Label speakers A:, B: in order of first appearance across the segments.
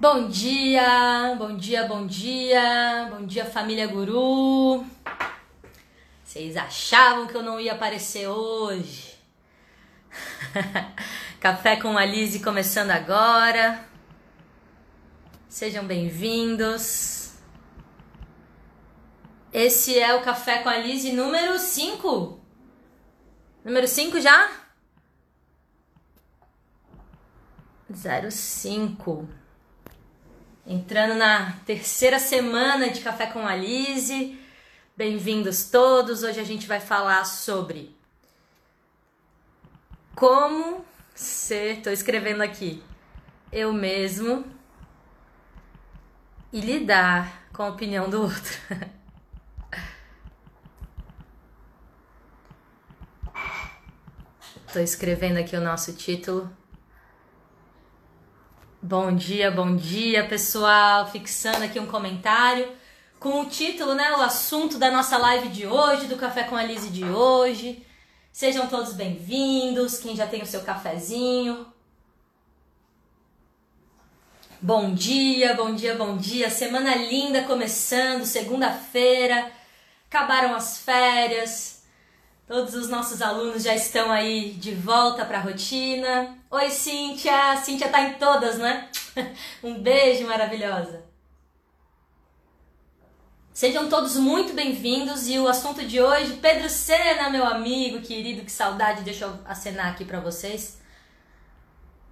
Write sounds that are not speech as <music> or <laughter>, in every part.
A: Bom dia, bom dia, bom dia, bom dia família Guru. Vocês achavam que eu não ia aparecer hoje? <laughs> Café com a começando agora. Sejam bem-vindos. Esse é o Café com a número 5. Número 5 já? 05. Entrando na terceira semana de Café com a Lise. Bem-vindos todos. Hoje a gente vai falar sobre como ser, estou escrevendo aqui, eu mesmo e lidar com a opinião do outro. <laughs> Estou escrevendo aqui o nosso título Bom dia, bom dia, pessoal. Fixando aqui um comentário com o título, né, o assunto da nossa live de hoje, do Café com a Lise de hoje. Sejam todos bem-vindos, quem já tem o seu cafezinho. Bom dia, bom dia, bom dia. Semana linda começando, segunda-feira. Acabaram as férias. Todos os nossos alunos já estão aí de volta para a rotina. Oi, Cíntia! Cíntia tá em todas, né? <laughs> um beijo maravilhosa. Sejam todos muito bem-vindos e o assunto de hoje, Pedro Sena, meu amigo querido, que saudade, deixa eu acenar aqui para vocês.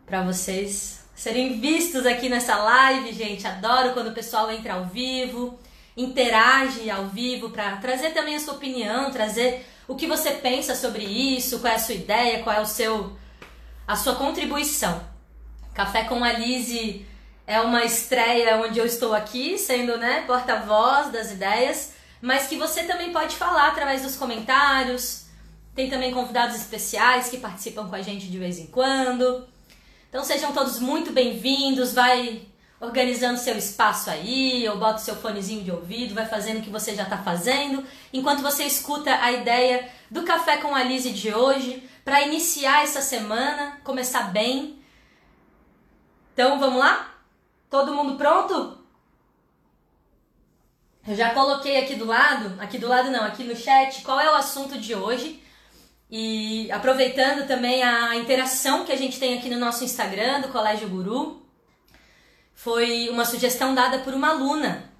A: Para vocês serem vistos aqui nessa live, gente. Adoro quando o pessoal entra ao vivo, interage ao vivo para trazer também a sua opinião, trazer o que você pensa sobre isso, qual é a sua ideia, qual é o seu a sua contribuição. Café com a Lise é uma estreia onde eu estou aqui, sendo né, porta-voz das ideias, mas que você também pode falar através dos comentários. Tem também convidados especiais que participam com a gente de vez em quando. Então sejam todos muito bem-vindos. Vai organizando seu espaço aí, ou bota seu fonezinho de ouvido, vai fazendo o que você já está fazendo, enquanto você escuta a ideia do Café com a Lise de hoje, para iniciar essa semana, começar bem. Então vamos lá? Todo mundo pronto? Eu já coloquei aqui do lado, aqui do lado não, aqui no chat, qual é o assunto de hoje. E aproveitando também a interação que a gente tem aqui no nosso Instagram do Colégio Guru, foi uma sugestão dada por uma aluna.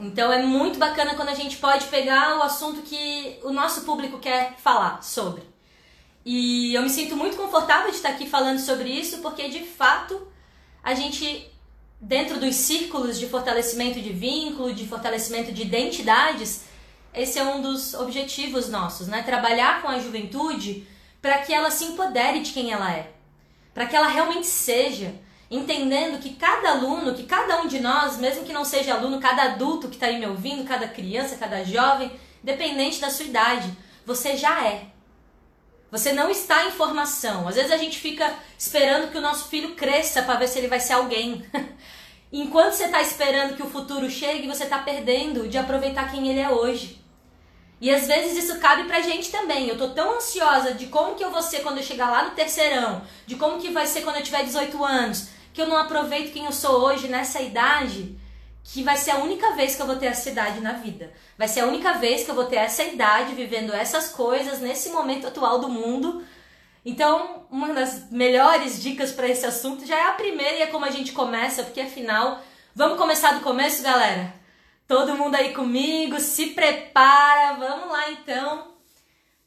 A: Então é muito bacana quando a gente pode pegar o assunto que o nosso público quer falar sobre. E eu me sinto muito confortável de estar aqui falando sobre isso, porque de fato a gente, dentro dos círculos de fortalecimento de vínculo, de fortalecimento de identidades, esse é um dos objetivos nossos, né? Trabalhar com a juventude para que ela se empodere de quem ela é, para que ela realmente seja entendendo que cada aluno, que cada um de nós, mesmo que não seja aluno, cada adulto que está aí me ouvindo, cada criança, cada jovem, dependente da sua idade, você já é. Você não está em formação. Às vezes a gente fica esperando que o nosso filho cresça para ver se ele vai ser alguém. <laughs> Enquanto você está esperando que o futuro chegue, você está perdendo de aproveitar quem ele é hoje. E às vezes isso cabe pra gente também. Eu tô tão ansiosa de como que eu vou ser quando eu chegar lá no terceirão, de como que vai ser quando eu tiver 18 anos, que eu não aproveito quem eu sou hoje nessa idade, que vai ser a única vez que eu vou ter essa idade na vida. Vai ser a única vez que eu vou ter essa idade vivendo essas coisas nesse momento atual do mundo. Então, uma das melhores dicas para esse assunto já é a primeira e é como a gente começa, porque afinal, vamos começar do começo, galera? Todo mundo aí comigo, se prepara, vamos lá então.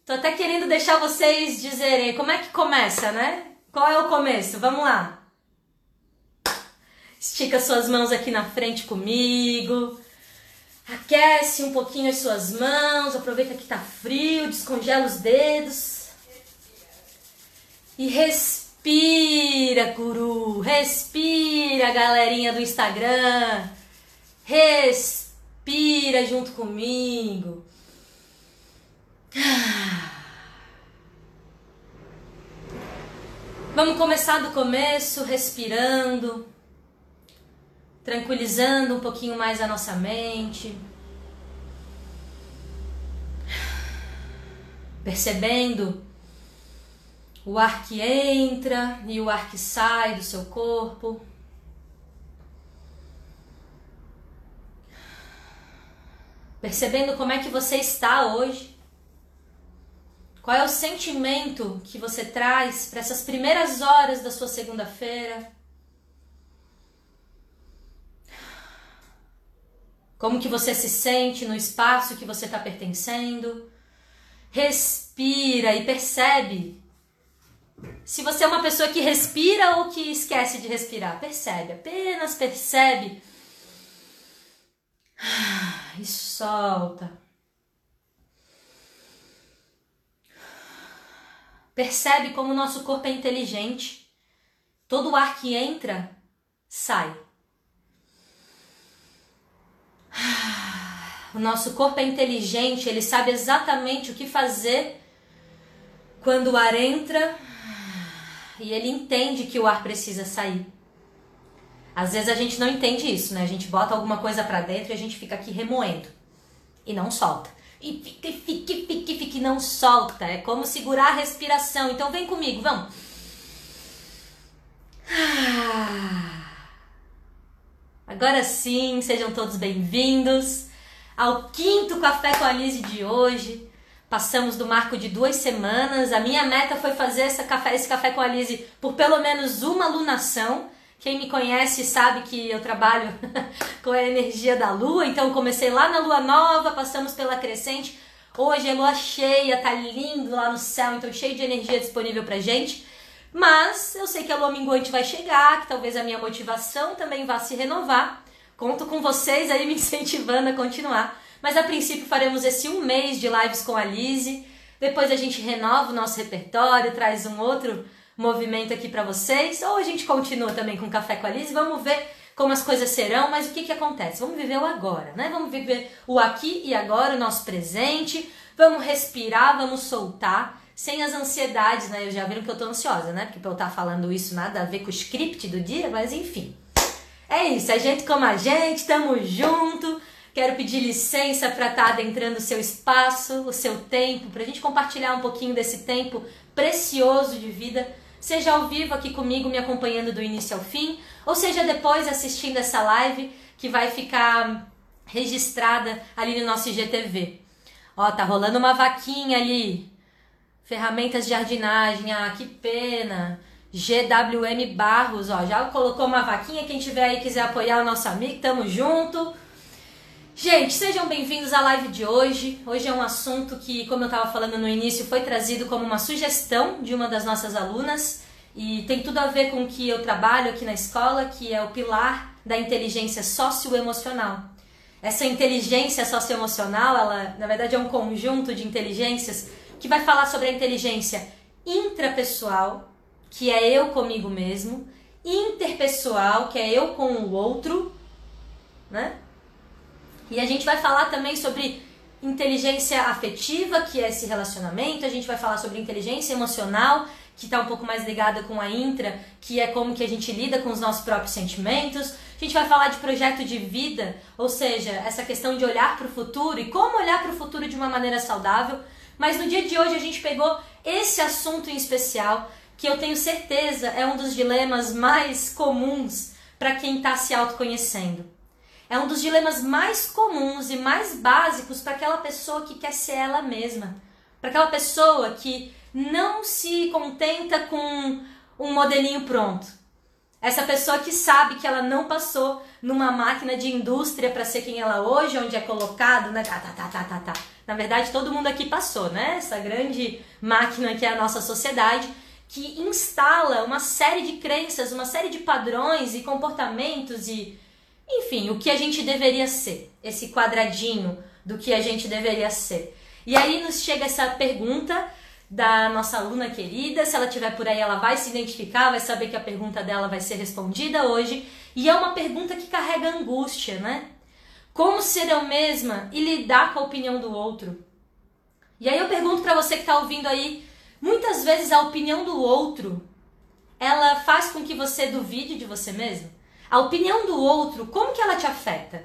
A: Tô até querendo deixar vocês dizerem como é que começa, né? Qual é o começo? Vamos lá. Estica suas mãos aqui na frente comigo. Aquece um pouquinho as suas mãos. Aproveita que tá frio, descongela os dedos. E respira, guru. Respira, galerinha do Instagram. Respira junto comigo. Vamos começar do começo, respirando tranquilizando um pouquinho mais a nossa mente, percebendo o ar que entra e o ar que sai do seu corpo. Percebendo como é que você está hoje. Qual é o sentimento que você traz para essas primeiras horas da sua segunda-feira? Como que você se sente no espaço que você está pertencendo? Respira e percebe. Se você é uma pessoa que respira ou que esquece de respirar, percebe, apenas percebe. <sighs> E solta. Percebe como o nosso corpo é inteligente. Todo ar que entra, sai. <sighs> O nosso corpo é inteligente, ele sabe exatamente o que fazer quando o ar entra e ele entende que o ar precisa sair. Às vezes a gente não entende isso, né? A gente bota alguma coisa para dentro e a gente fica aqui remoendo e não solta. E fica, e fica, e fica, e fica e não solta. É como segurar a respiração. Então vem comigo, vamos. <sighs> Agora sim, sejam todos bem-vindos ao quinto Café com a Lise de hoje. Passamos do marco de duas semanas. A minha meta foi fazer essa café, esse café com a Lise por pelo menos uma alunação. Quem me conhece sabe que eu trabalho <laughs> com a energia da lua, então comecei lá na lua nova, passamos pela crescente. Hoje é lua cheia, tá lindo lá no céu, então cheio de energia disponível pra gente. Mas eu sei que a lua minguante vai chegar, que talvez a minha motivação também vá se renovar. Conto com vocês aí <laughs> me incentivando a continuar. Mas a princípio faremos esse um mês de lives com a Lise. Depois a gente renova o nosso repertório, traz um outro movimento aqui para vocês. Ou a gente continua também com Café com a Lise. Vamos ver como as coisas serão, mas o que, que acontece? Vamos viver o agora, né? Vamos viver o aqui e agora, o nosso presente. Vamos respirar, vamos soltar sem as ansiedades, né? Eu já viram que eu tô ansiosa, né? Porque pra eu estar tá falando isso nada a ver com o script do dia, mas enfim. É isso, a gente como a gente, tamo junto. Quero pedir licença para estar tá adentrando o seu espaço, o seu tempo, para a gente compartilhar um pouquinho desse tempo precioso de vida, seja ao vivo aqui comigo, me acompanhando do início ao fim, ou seja depois assistindo essa live que vai ficar registrada ali no nosso IGTV. Ó, tá rolando uma vaquinha ali Ferramentas de jardinagem, ah, que pena. GWM Barros, ó, já colocou uma vaquinha. Quem tiver aí quiser apoiar o nosso amigo, tamo junto. Gente, sejam bem-vindos à live de hoje. Hoje é um assunto que, como eu estava falando no início, foi trazido como uma sugestão de uma das nossas alunas e tem tudo a ver com o que eu trabalho aqui na escola, que é o pilar da inteligência socioemocional. Essa inteligência socioemocional, ela na verdade é um conjunto de inteligências que vai falar sobre a inteligência intrapessoal, que é eu comigo mesmo, interpessoal, que é eu com o outro, né? E a gente vai falar também sobre inteligência afetiva, que é esse relacionamento, a gente vai falar sobre inteligência emocional, que está um pouco mais ligada com a intra, que é como que a gente lida com os nossos próprios sentimentos. A gente vai falar de projeto de vida, ou seja, essa questão de olhar para o futuro e como olhar para o futuro de uma maneira saudável. Mas no dia de hoje a gente pegou esse assunto em especial, que eu tenho certeza é um dos dilemas mais comuns para quem está se autoconhecendo. É um dos dilemas mais comuns e mais básicos para aquela pessoa que quer ser ela mesma. Para aquela pessoa que não se contenta com um modelinho pronto. Essa pessoa que sabe que ela não passou numa máquina de indústria para ser quem ela hoje, onde é colocado, né? Tá, tá, tá, tá, tá, tá. Na verdade, todo mundo aqui passou, né? Essa grande máquina que é a nossa sociedade, que instala uma série de crenças, uma série de padrões e comportamentos e, enfim, o que a gente deveria ser. Esse quadradinho do que a gente deveria ser. E aí nos chega essa pergunta da nossa aluna querida. Se ela estiver por aí, ela vai se identificar, vai saber que a pergunta dela vai ser respondida hoje. E é uma pergunta que carrega angústia, né? Como ser eu mesma e lidar com a opinião do outro? E aí eu pergunto para você que está ouvindo aí, muitas vezes a opinião do outro, ela faz com que você duvide de você mesmo? A opinião do outro, como que ela te afeta?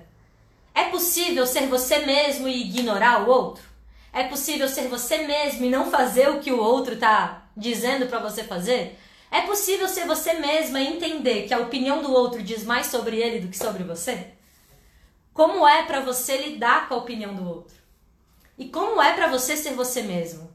A: É possível ser você mesmo e ignorar o outro? É possível ser você mesmo e não fazer o que o outro está dizendo para você fazer? É possível ser você mesma e entender que a opinião do outro diz mais sobre ele do que sobre você? Como é para você lidar com a opinião do outro? E como é para você ser você mesmo?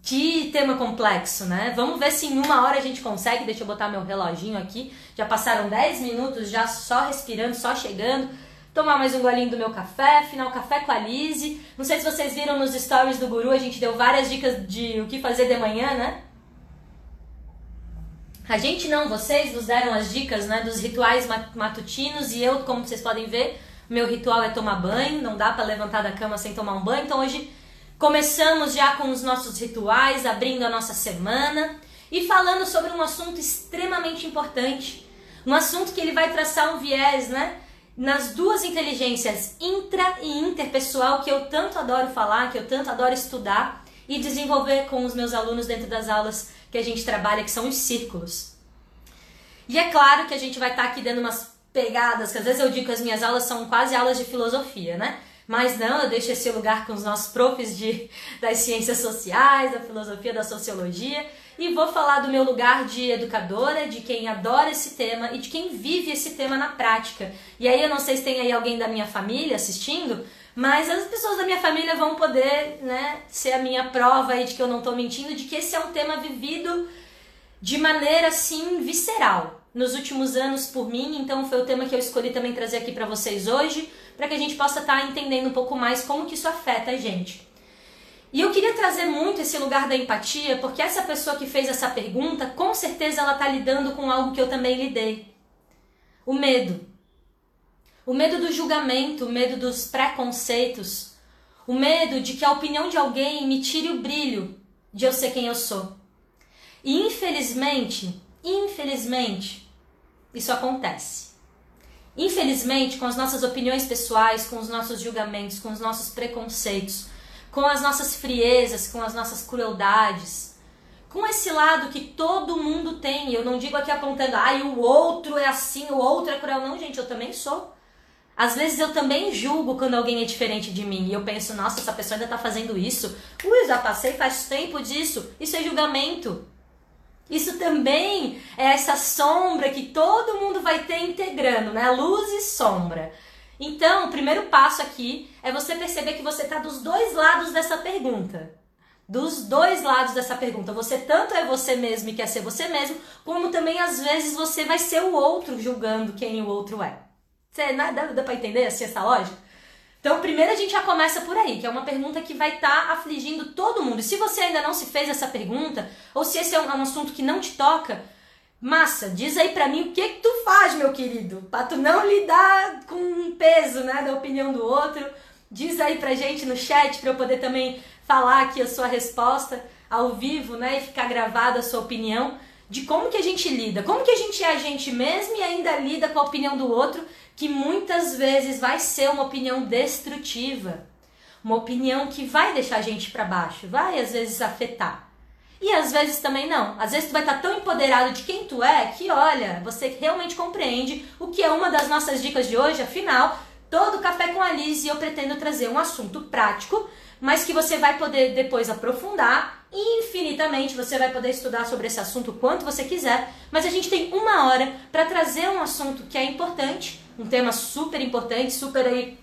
A: Que tema complexo, né? Vamos ver se em uma hora a gente consegue. Deixa eu botar meu reloginho aqui. Já passaram 10 minutos já só respirando, só chegando. Tomar mais um golinho do meu café, final café com a Lise. Não sei se vocês viram nos stories do Guru, a gente deu várias dicas de o que fazer de manhã, né? A gente não, vocês nos deram as dicas né, dos rituais matutinos e eu, como vocês podem ver, meu ritual é tomar banho, não dá para levantar da cama sem tomar um banho. Então hoje começamos já com os nossos rituais, abrindo a nossa semana e falando sobre um assunto extremamente importante, um assunto que ele vai traçar um viés, né? Nas duas inteligências, intra e interpessoal, que eu tanto adoro falar, que eu tanto adoro estudar e desenvolver com os meus alunos dentro das aulas que a gente trabalha, que são os círculos. E é claro que a gente vai estar tá aqui dando umas pegadas, que às vezes eu digo que as minhas aulas são quase aulas de filosofia, né? Mas não, eu deixo esse lugar com os nossos profs de, <laughs> das ciências sociais, da filosofia, da sociologia, e vou falar do meu lugar de educadora, de quem adora esse tema e de quem vive esse tema na prática. E aí eu não sei se tem aí alguém da minha família assistindo, mas as pessoas da minha família vão poder, né, ser a minha prova aí de que eu não estou mentindo, de que esse é um tema vivido de maneira assim visceral nos últimos anos por mim, então foi o tema que eu escolhi também trazer aqui para vocês hoje, para que a gente possa estar tá entendendo um pouco mais como que isso afeta a gente. E eu queria trazer muito esse lugar da empatia, porque essa pessoa que fez essa pergunta, com certeza ela está lidando com algo que eu também lidei. O medo. O medo do julgamento, o medo dos preconceitos, o medo de que a opinião de alguém me tire o brilho de eu ser quem eu sou. E infelizmente, infelizmente, isso acontece. Infelizmente, com as nossas opiniões pessoais, com os nossos julgamentos, com os nossos preconceitos, com as nossas friezas, com as nossas crueldades, com esse lado que todo mundo tem. Eu não digo aqui apontando, ai, ah, o outro é assim, o outro é cruel. Não, gente, eu também sou. Às vezes eu também julgo quando alguém é diferente de mim e eu penso, nossa, essa pessoa ainda tá fazendo isso. Ui, já passei faz tempo disso. Isso é julgamento. Isso também é essa sombra que todo mundo vai ter integrando, né? Luz e sombra. Então, o primeiro passo aqui é você perceber que você está dos dois lados dessa pergunta. Dos dois lados dessa pergunta. Você tanto é você mesmo e quer ser você mesmo, como também às vezes você vai ser o outro julgando quem o outro é. Você, dá, dá pra entender assim, essa lógica? Então, primeiro a gente já começa por aí, que é uma pergunta que vai estar tá afligindo todo mundo. E se você ainda não se fez essa pergunta, ou se esse é um, é um assunto que não te toca, massa, diz aí pra mim o que que tu faz, meu querido, pra tu não lidar com um peso, né, da opinião do outro. Diz aí pra gente no chat pra eu poder também falar aqui a sua resposta ao vivo, né, e ficar gravada a sua opinião de como que a gente lida, como que a gente é a gente mesmo e ainda lida com a opinião do outro, que muitas vezes vai ser uma opinião destrutiva, uma opinião que vai deixar a gente para baixo, vai às vezes afetar. E às vezes também não. Às vezes tu vai estar tão empoderado de quem tu é que, olha, você realmente compreende o que é uma das nossas dicas de hoje. Afinal, todo Café com a Liz eu pretendo trazer um assunto prático, mas que você vai poder depois aprofundar infinitamente. Você vai poder estudar sobre esse assunto quanto você quiser, mas a gente tem uma hora para trazer um assunto que é importante, um tema super importante, super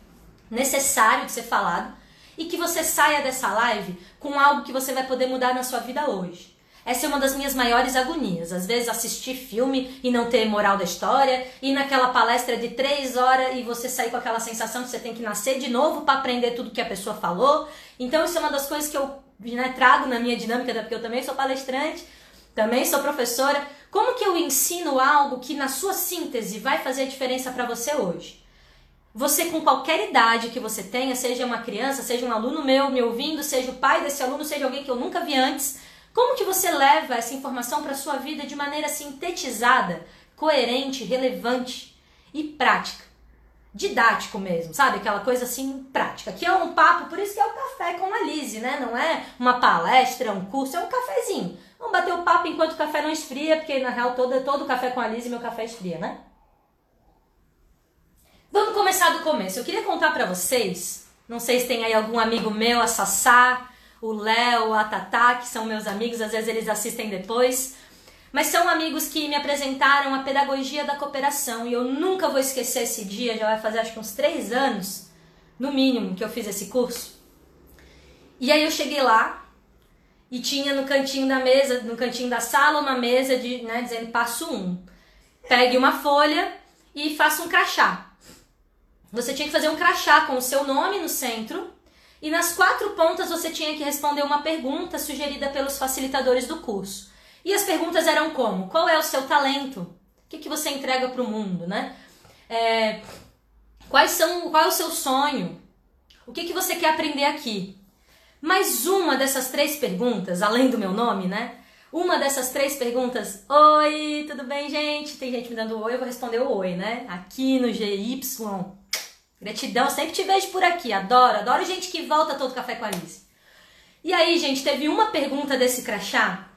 A: necessário de ser falado, e que você saia dessa live com algo que você vai poder mudar na sua vida hoje. Essa é uma das minhas maiores agonias. Às vezes assistir filme e não ter moral da história, e naquela palestra de três horas e você sair com aquela sensação que você tem que nascer de novo para aprender tudo que a pessoa falou. Então isso é uma das coisas que eu né, trago na minha dinâmica, porque eu também sou palestrante, também sou professora. Como que eu ensino algo que na sua síntese vai fazer a diferença para você hoje? Você com qualquer idade que você tenha, seja uma criança, seja um aluno meu me ouvindo, seja o pai desse aluno, seja alguém que eu nunca vi antes, como que você leva essa informação para sua vida de maneira sintetizada, coerente, relevante e prática? didático mesmo, sabe? Aquela coisa assim prática. Aqui é um papo, por isso que é o café com a Lise, né? Não é uma palestra, um curso, é um cafezinho. Vamos bater o papo enquanto o café não esfria, porque na real todo, todo café com a Lise meu café esfria, né? Vamos começar do começo. Eu queria contar para vocês, não sei se tem aí algum amigo meu, a Sassá, o Léo, a Tatá, que são meus amigos, às vezes eles assistem depois. Mas são amigos que me apresentaram a pedagogia da cooperação e eu nunca vou esquecer esse dia, já vai fazer acho que uns três anos, no mínimo, que eu fiz esse curso. E aí eu cheguei lá e tinha no cantinho da mesa, no cantinho da sala, uma mesa de, né, dizendo passo um. Pegue uma folha e faça um crachá. Você tinha que fazer um crachá com o seu nome no centro e nas quatro pontas você tinha que responder uma pergunta sugerida pelos facilitadores do curso. E as perguntas eram como? Qual é o seu talento? O que, que você entrega para o mundo, né? É, quais são, qual é o seu sonho? O que, que você quer aprender aqui? Mas uma dessas três perguntas, além do meu nome, né? Uma dessas três perguntas, oi, tudo bem, gente? Tem gente me dando oi, eu vou responder o oi, né? Aqui no GY. Gratidão, sempre te vejo por aqui, adoro, adoro gente que volta todo café com a Alice. E aí, gente, teve uma pergunta desse crachá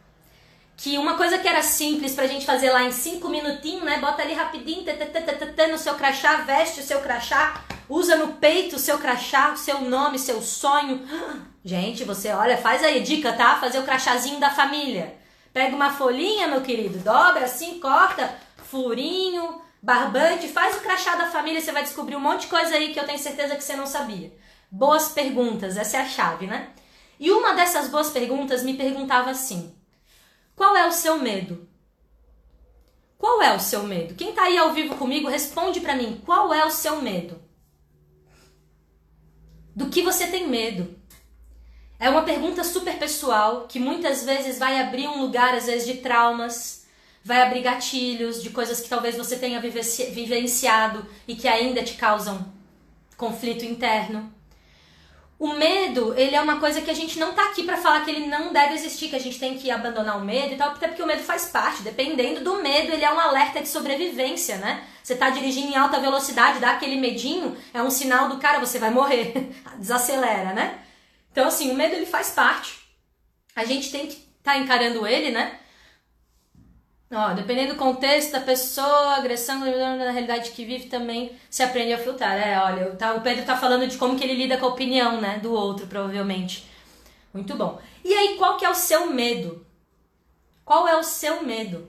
A: que uma coisa que era simples pra gente fazer lá em cinco minutinhos, né? Bota ali rapidinho, tê, no seu crachá, veste o seu crachá, usa no peito o seu crachá, o seu nome, seu sonho. Gente, você olha, faz aí, dica, tá? Fazer o crachazinho da família. Pega uma folhinha, meu querido, dobra assim, corta, furinho, barbante, faz o crachá da família, você vai descobrir um monte de coisa aí que eu tenho certeza que você não sabia. Boas perguntas, essa é a chave, né? E uma dessas boas perguntas me perguntava assim: qual é o seu medo? Qual é o seu medo? Quem está aí ao vivo comigo, responde para mim. Qual é o seu medo? Do que você tem medo? É uma pergunta super pessoal que muitas vezes vai abrir um lugar, às vezes, de traumas, vai abrir gatilhos de coisas que talvez você tenha vivenciado e que ainda te causam conflito interno. O medo, ele é uma coisa que a gente não tá aqui para falar que ele não deve existir, que a gente tem que abandonar o medo e tal, até porque o medo faz parte. Dependendo do medo, ele é um alerta de sobrevivência, né? Você tá dirigindo em alta velocidade, dá aquele medinho, é um sinal do cara, você vai morrer. <laughs> Desacelera, né? Então, assim, o medo ele faz parte. A gente tem que estar tá encarando ele, né? Ó, dependendo do contexto da pessoa, agressão da realidade que vive também se aprende a filtrar. É, olha, tá, o Pedro tá falando de como que ele lida com a opinião, né, do outro, provavelmente. Muito bom. E aí, qual que é o seu medo? Qual é o seu medo?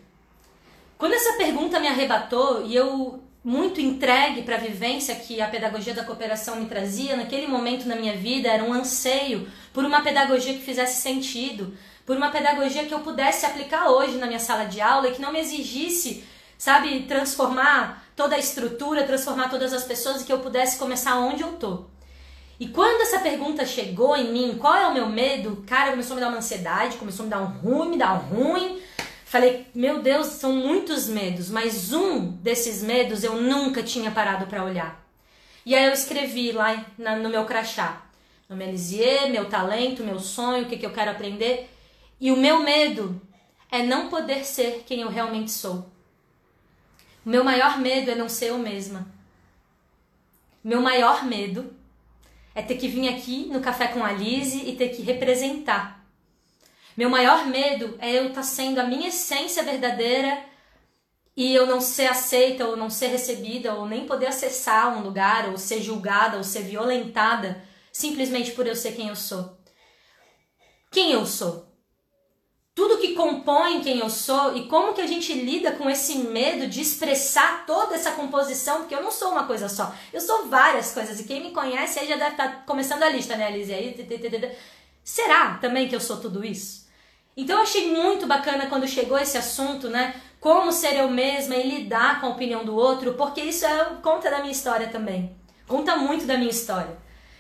A: Quando essa pergunta me arrebatou e eu muito entregue para a vivência que a pedagogia da cooperação me trazia, naquele momento na minha vida era um anseio por uma pedagogia que fizesse sentido, por uma pedagogia que eu pudesse aplicar hoje na minha sala de aula e que não me exigisse, sabe, transformar toda a estrutura, transformar todas as pessoas e que eu pudesse começar onde eu tô. E quando essa pergunta chegou em mim, qual é o meu medo? Cara, começou a me dar uma ansiedade, começou a me dar um ruim, me dar um ruim. Falei, meu Deus, são muitos medos, mas um desses medos eu nunca tinha parado para olhar. E aí eu escrevi lá no meu crachá, nome Elisier, meu talento, meu sonho, o que, que eu quero aprender. E o meu medo é não poder ser quem eu realmente sou. O meu maior medo é não ser eu mesma. Meu maior medo é ter que vir aqui no café com a Lise e ter que representar. Meu maior medo é eu estar tá sendo a minha essência verdadeira e eu não ser aceita ou não ser recebida ou nem poder acessar um lugar ou ser julgada ou ser violentada simplesmente por eu ser quem eu sou. Quem eu sou? Tudo que compõe quem eu sou e como que a gente lida com esse medo de expressar toda essa composição, porque eu não sou uma coisa só, eu sou várias coisas e quem me conhece aí já deve estar tá começando a lista, né, Alice? Aí, será também que eu sou tudo isso? Então eu achei muito bacana quando chegou esse assunto, né? Como ser eu mesma e lidar com a opinião do outro, porque isso é, conta da minha história também. Conta muito da minha história.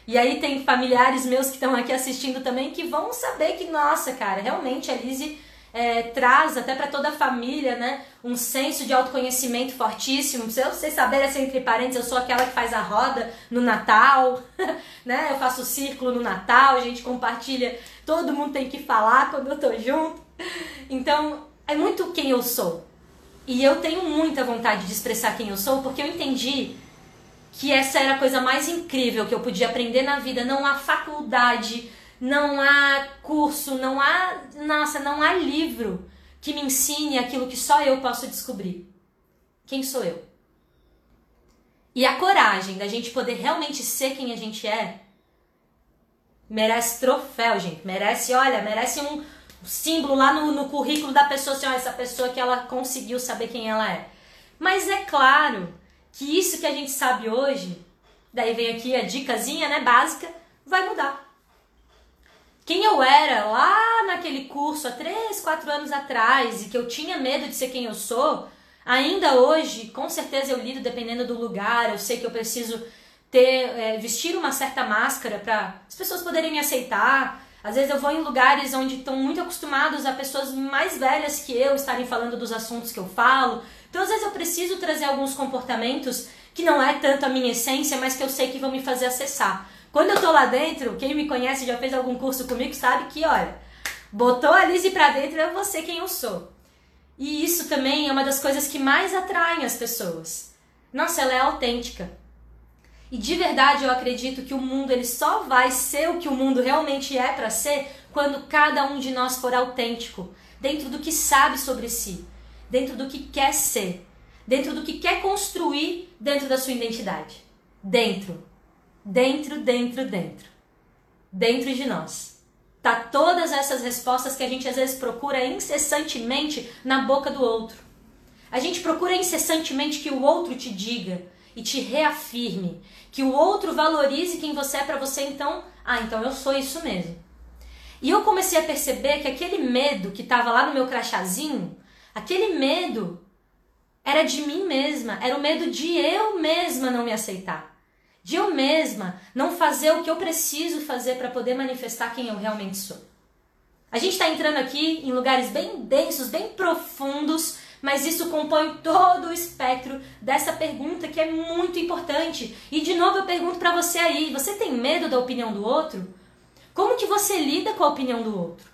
A: E aí tem familiares meus que estão aqui assistindo também que vão saber que, nossa, cara, realmente a Lizzie é, traz até para toda a família, né, um senso de autoconhecimento fortíssimo. Se vocês saberem, assim, entre parênteses, eu sou aquela que faz a roda no Natal, <laughs> né, eu faço o círculo no Natal, a gente compartilha, todo mundo tem que falar quando eu tô junto. Então, é muito quem eu sou. E eu tenho muita vontade de expressar quem eu sou, porque eu entendi que essa era a coisa mais incrível que eu podia aprender na vida. Não há faculdade, não há curso, não há, nossa, não há livro que me ensine aquilo que só eu posso descobrir. Quem sou eu? E a coragem da gente poder realmente ser quem a gente é merece troféu, gente. Merece, olha, merece um, símbolo lá no, no currículo da pessoa, assim, ó, essa pessoa que ela conseguiu saber quem ela é. Mas é claro que isso que a gente sabe hoje, daí vem aqui a dicasinha, né, básica, vai mudar. Quem eu era lá naquele curso há 3, 4 anos atrás e que eu tinha medo de ser quem eu sou, ainda hoje, com certeza eu lido dependendo do lugar, eu sei que eu preciso ter é, vestir uma certa máscara para as pessoas poderem me aceitar. Às vezes eu vou em lugares onde estão muito acostumados a pessoas mais velhas que eu estarem falando dos assuntos que eu falo. Então às vezes eu preciso trazer alguns comportamentos que não é tanto a minha essência, mas que eu sei que vão me fazer acessar. Quando eu tô lá dentro, quem me conhece já fez algum curso comigo sabe que, olha, botou a Lizzie pra dentro, é você quem eu sou. E isso também é uma das coisas que mais atraem as pessoas. Nossa, ela é autêntica. E de verdade eu acredito que o mundo ele só vai ser o que o mundo realmente é para ser quando cada um de nós for autêntico, dentro do que sabe sobre si, dentro do que quer ser, dentro do que quer construir dentro da sua identidade. Dentro, dentro, dentro, dentro. Dentro de nós. Tá todas essas respostas que a gente às vezes procura incessantemente na boca do outro. A gente procura incessantemente que o outro te diga e te reafirme, que o outro valorize quem você é para você, então, ah, então eu sou isso mesmo. E eu comecei a perceber que aquele medo que estava lá no meu crachazinho, aquele medo era de mim mesma, era o medo de eu mesma não me aceitar de eu mesma não fazer o que eu preciso fazer para poder manifestar quem eu realmente sou. A gente está entrando aqui em lugares bem densos, bem profundos, mas isso compõe todo o espectro dessa pergunta que é muito importante. E de novo eu pergunto para você aí, você tem medo da opinião do outro? Como que você lida com a opinião do outro?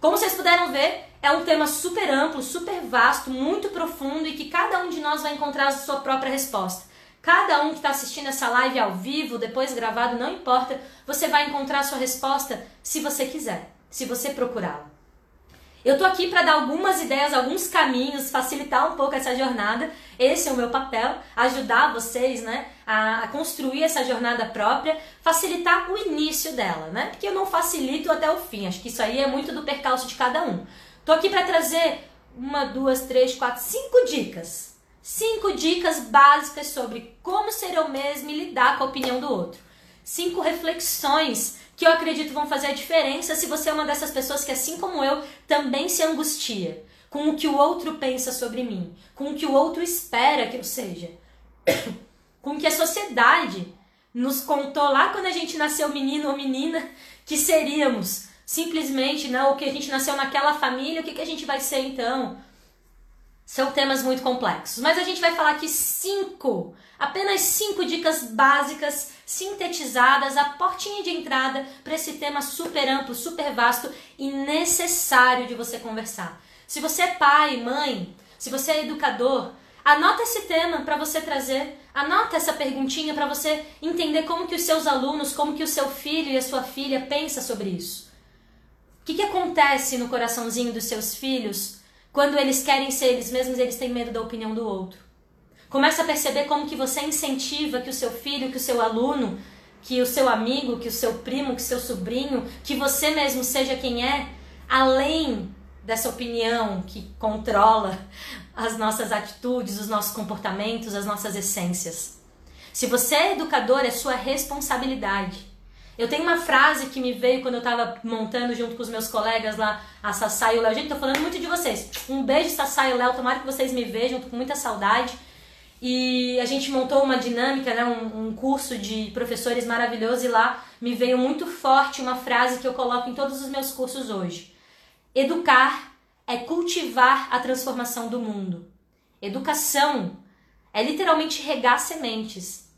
A: Como vocês puderam ver, é um tema super amplo, super vasto, muito profundo e que cada um de nós vai encontrar a sua própria resposta. Cada um que está assistindo essa live ao vivo, depois gravado, não importa, você vai encontrar a sua resposta se você quiser, se você procurá-la. Eu tô aqui para dar algumas ideias, alguns caminhos, facilitar um pouco essa jornada. Esse é o meu papel, ajudar vocês, né, a, construir essa jornada própria, facilitar o início dela, né? Porque eu não facilito até o fim. Acho que isso aí é muito do percalço de cada um. Tô aqui para trazer uma, duas, três, quatro, cinco dicas Cinco dicas básicas sobre como ser eu mesmo e lidar com a opinião do outro. Cinco reflexões que eu acredito vão fazer a diferença se você é uma dessas pessoas que, assim como eu, também se angustia com o que o outro pensa sobre mim, com o que o outro espera que eu seja, <coughs> com o que a sociedade nos contou lá quando a gente nasceu menino ou menina que seríamos. Simplesmente, não, o que a gente nasceu naquela família, o que, que a gente vai ser então? São temas muito complexos, mas a gente vai falar aqui cinco, apenas cinco dicas básicas, sintetizadas, a portinha de entrada para esse tema super amplo, super vasto e necessário de você conversar. Se você é pai, mãe, se você é educador, anota esse tema para você trazer, anota essa perguntinha para você entender como que os seus alunos, como que o seu filho e a sua filha pensa sobre isso. Que, que acontece no coraçãozinho dos seus filhos quando eles querem ser eles mesmos, eles têm medo da opinião do outro. Começa a perceber como que você incentiva que o seu filho, que o seu aluno, que o seu amigo, que o seu primo, que o seu sobrinho, que você mesmo seja quem é, além dessa opinião que controla as nossas atitudes, os nossos comportamentos, as nossas essências. Se você é educador, é sua responsabilidade. Eu tenho uma frase que me veio quando eu tava montando junto com os meus colegas lá, a Sassá e o Léo. Gente, tô falando muito de vocês. Um beijo, Sassá e Léo. Tomara que vocês me vejam, tô com muita saudade. E a gente montou uma dinâmica, né, um, um, curso de professores maravilhoso e lá me veio muito forte uma frase que eu coloco em todos os meus cursos hoje. Educar é cultivar a transformação do mundo. Educação é literalmente regar sementes.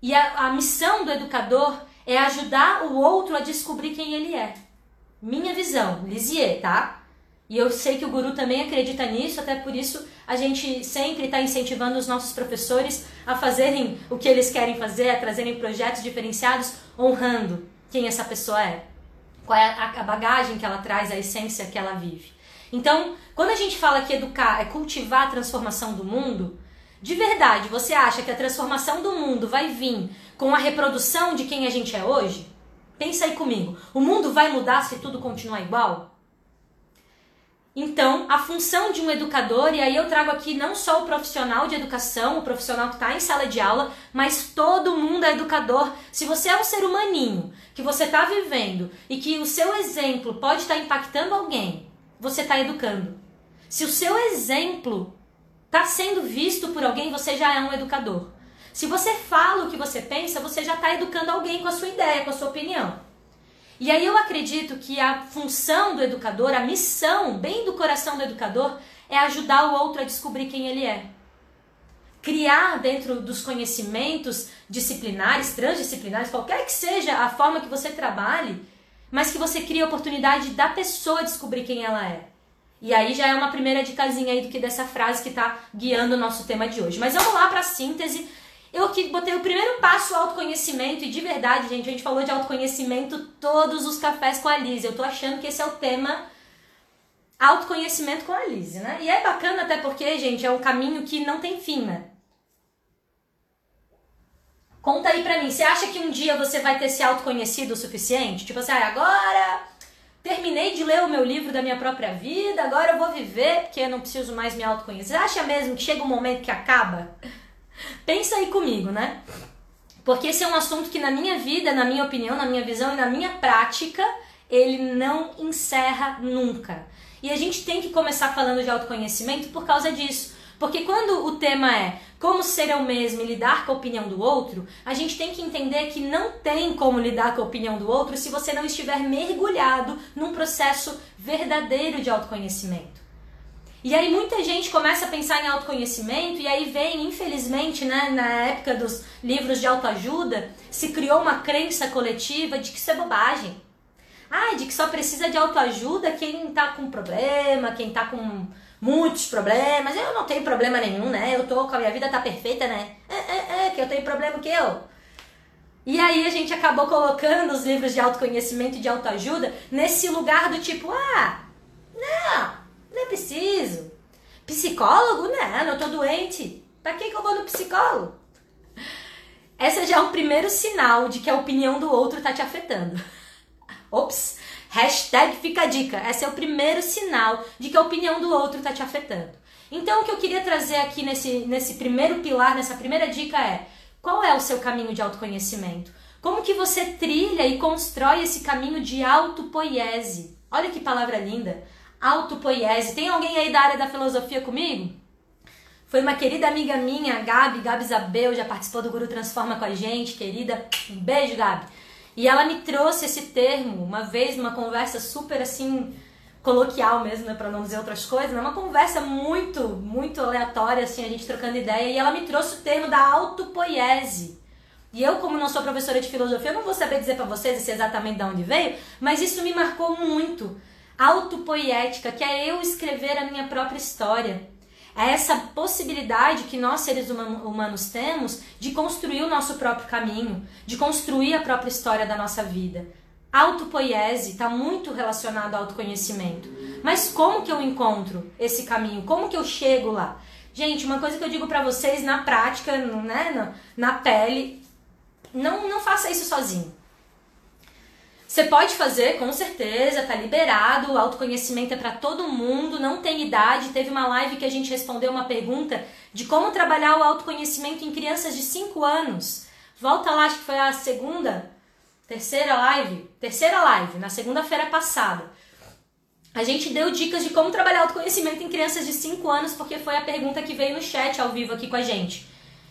A: E a, a missão do educador é ajudar o outro a descobrir quem ele é. Minha visão, Lisier, tá? E eu sei que o guru também acredita nisso, até por isso a gente sempre está incentivando os nossos professores a fazerem o que eles querem fazer, a trazerem projetos diferenciados, honrando quem essa pessoa é, qual é a bagagem que ela traz, a essência que ela vive. Então, quando a gente fala que educar é cultivar a transformação do mundo, de verdade, você acha que a transformação do mundo vai vir com a reprodução de quem a gente é hoje? Pensa aí comigo. O mundo vai mudar se tudo continuar igual? Então, a função de um educador, e aí eu trago aqui não só o profissional de educação, o profissional que está em sala de aula, mas todo mundo é educador. Se você é um ser humaninho, que você está vivendo e que o seu exemplo pode estar tá impactando alguém, você está educando. Se o seu exemplo está sendo visto por alguém, você já é um educador. Se você fala o que você pensa, você já está educando alguém com a sua ideia, com a sua opinião. E aí eu acredito que a função do educador, a missão bem do coração do educador, é ajudar o outro a descobrir quem ele é. Criar dentro dos conhecimentos disciplinares, transdisciplinares, qualquer que seja a forma que você trabalhe, mas que você crie a oportunidade da pessoa descobrir quem ela é. E aí já é uma primeira dicasinha aí do que dessa frase que está guiando o nosso tema de hoje. Mas vamos lá para a síntese eu aqui botei o primeiro passo autoconhecimento e de verdade, gente, a gente falou de autoconhecimento todos os cafés com a Liz. Eu tô achando que esse é o tema autoconhecimento com a Liz, né? E é bacana até porque, gente, é um caminho que não tem fim, né? Conta aí pra mim, você acha que um dia você vai ter se autoconhecido o suficiente? Tipo assim, ah, agora terminei de ler o meu livro da minha própria vida, agora eu vou viver porque eu não preciso mais me autoconhecer. Você acha mesmo que chega um momento que acaba? Pensa aí comigo, né? Porque esse é um assunto que na minha vida, na minha opinião, na minha visão e na minha prática, ele não encerra nunca. E a gente tem que começar falando de autoconhecimento por causa disso. Porque quando o tema é como ser eu mesmo e lidar com a opinião do outro, a gente tem que entender que não tem como lidar com a opinião do outro se você não estiver mergulhado num processo verdadeiro de autoconhecimento. E aí muita gente começa a pensar em autoconhecimento e aí vem, infelizmente, né, na época dos livros de autoajuda, se criou uma crença coletiva de que isso é bobagem. Ah, de que só precisa de autoajuda quem tá com problema, quem tá com muitos problemas. Eu não tenho problema nenhum, né? Eu tô com a minha vida tá perfeita, né? É, é, é, que eu tenho problema que eu. E aí a gente acabou colocando os livros de autoconhecimento e de autoajuda nesse lugar do tipo, ah, não, não é preciso. Psicólogo? Não, eu tô doente. Pra que, que eu vou no psicólogo? Essa já é um primeiro sinal de que a opinião do outro tá te afetando. <laughs> Ops! Hashtag fica a dica. Esse é o primeiro sinal de que a opinião do outro tá te afetando. Então, o que eu queria trazer aqui nesse, nesse primeiro pilar, nessa primeira dica é: qual é o seu caminho de autoconhecimento? Como que você trilha e constrói esse caminho de autopoiese? Olha que palavra linda! Autopoiese. Tem alguém aí da área da filosofia comigo? Foi uma querida amiga minha, Gabi, Gabi Isabel, já participou do Guru Transforma com a gente, querida. Um beijo, Gabi. E ela me trouxe esse termo uma vez numa conversa super assim coloquial mesmo, né, para não dizer outras coisas, né? Uma conversa muito, muito aleatória assim, a gente trocando ideia, e ela me trouxe o termo da autopoiese. E eu, como não sou professora de filosofia, não vou saber dizer para vocês esse exatamente de onde veio, mas isso me marcou muito autopoética, que é eu escrever a minha própria história. É essa possibilidade que nós seres humanos temos de construir o nosso próprio caminho, de construir a própria história da nossa vida. Autopoiese está muito relacionado ao autoconhecimento. Mas como que eu encontro esse caminho? Como que eu chego lá? Gente, uma coisa que eu digo para vocês na prática, né, na, na pele, não, não faça isso sozinho. Você pode fazer, com certeza, tá liberado, o autoconhecimento é para todo mundo, não tem idade. Teve uma live que a gente respondeu uma pergunta de como trabalhar o autoconhecimento em crianças de 5 anos. Volta lá, acho que foi a segunda, terceira live, terceira live, na segunda-feira passada. A gente deu dicas de como trabalhar autoconhecimento em crianças de 5 anos, porque foi a pergunta que veio no chat ao vivo aqui com a gente.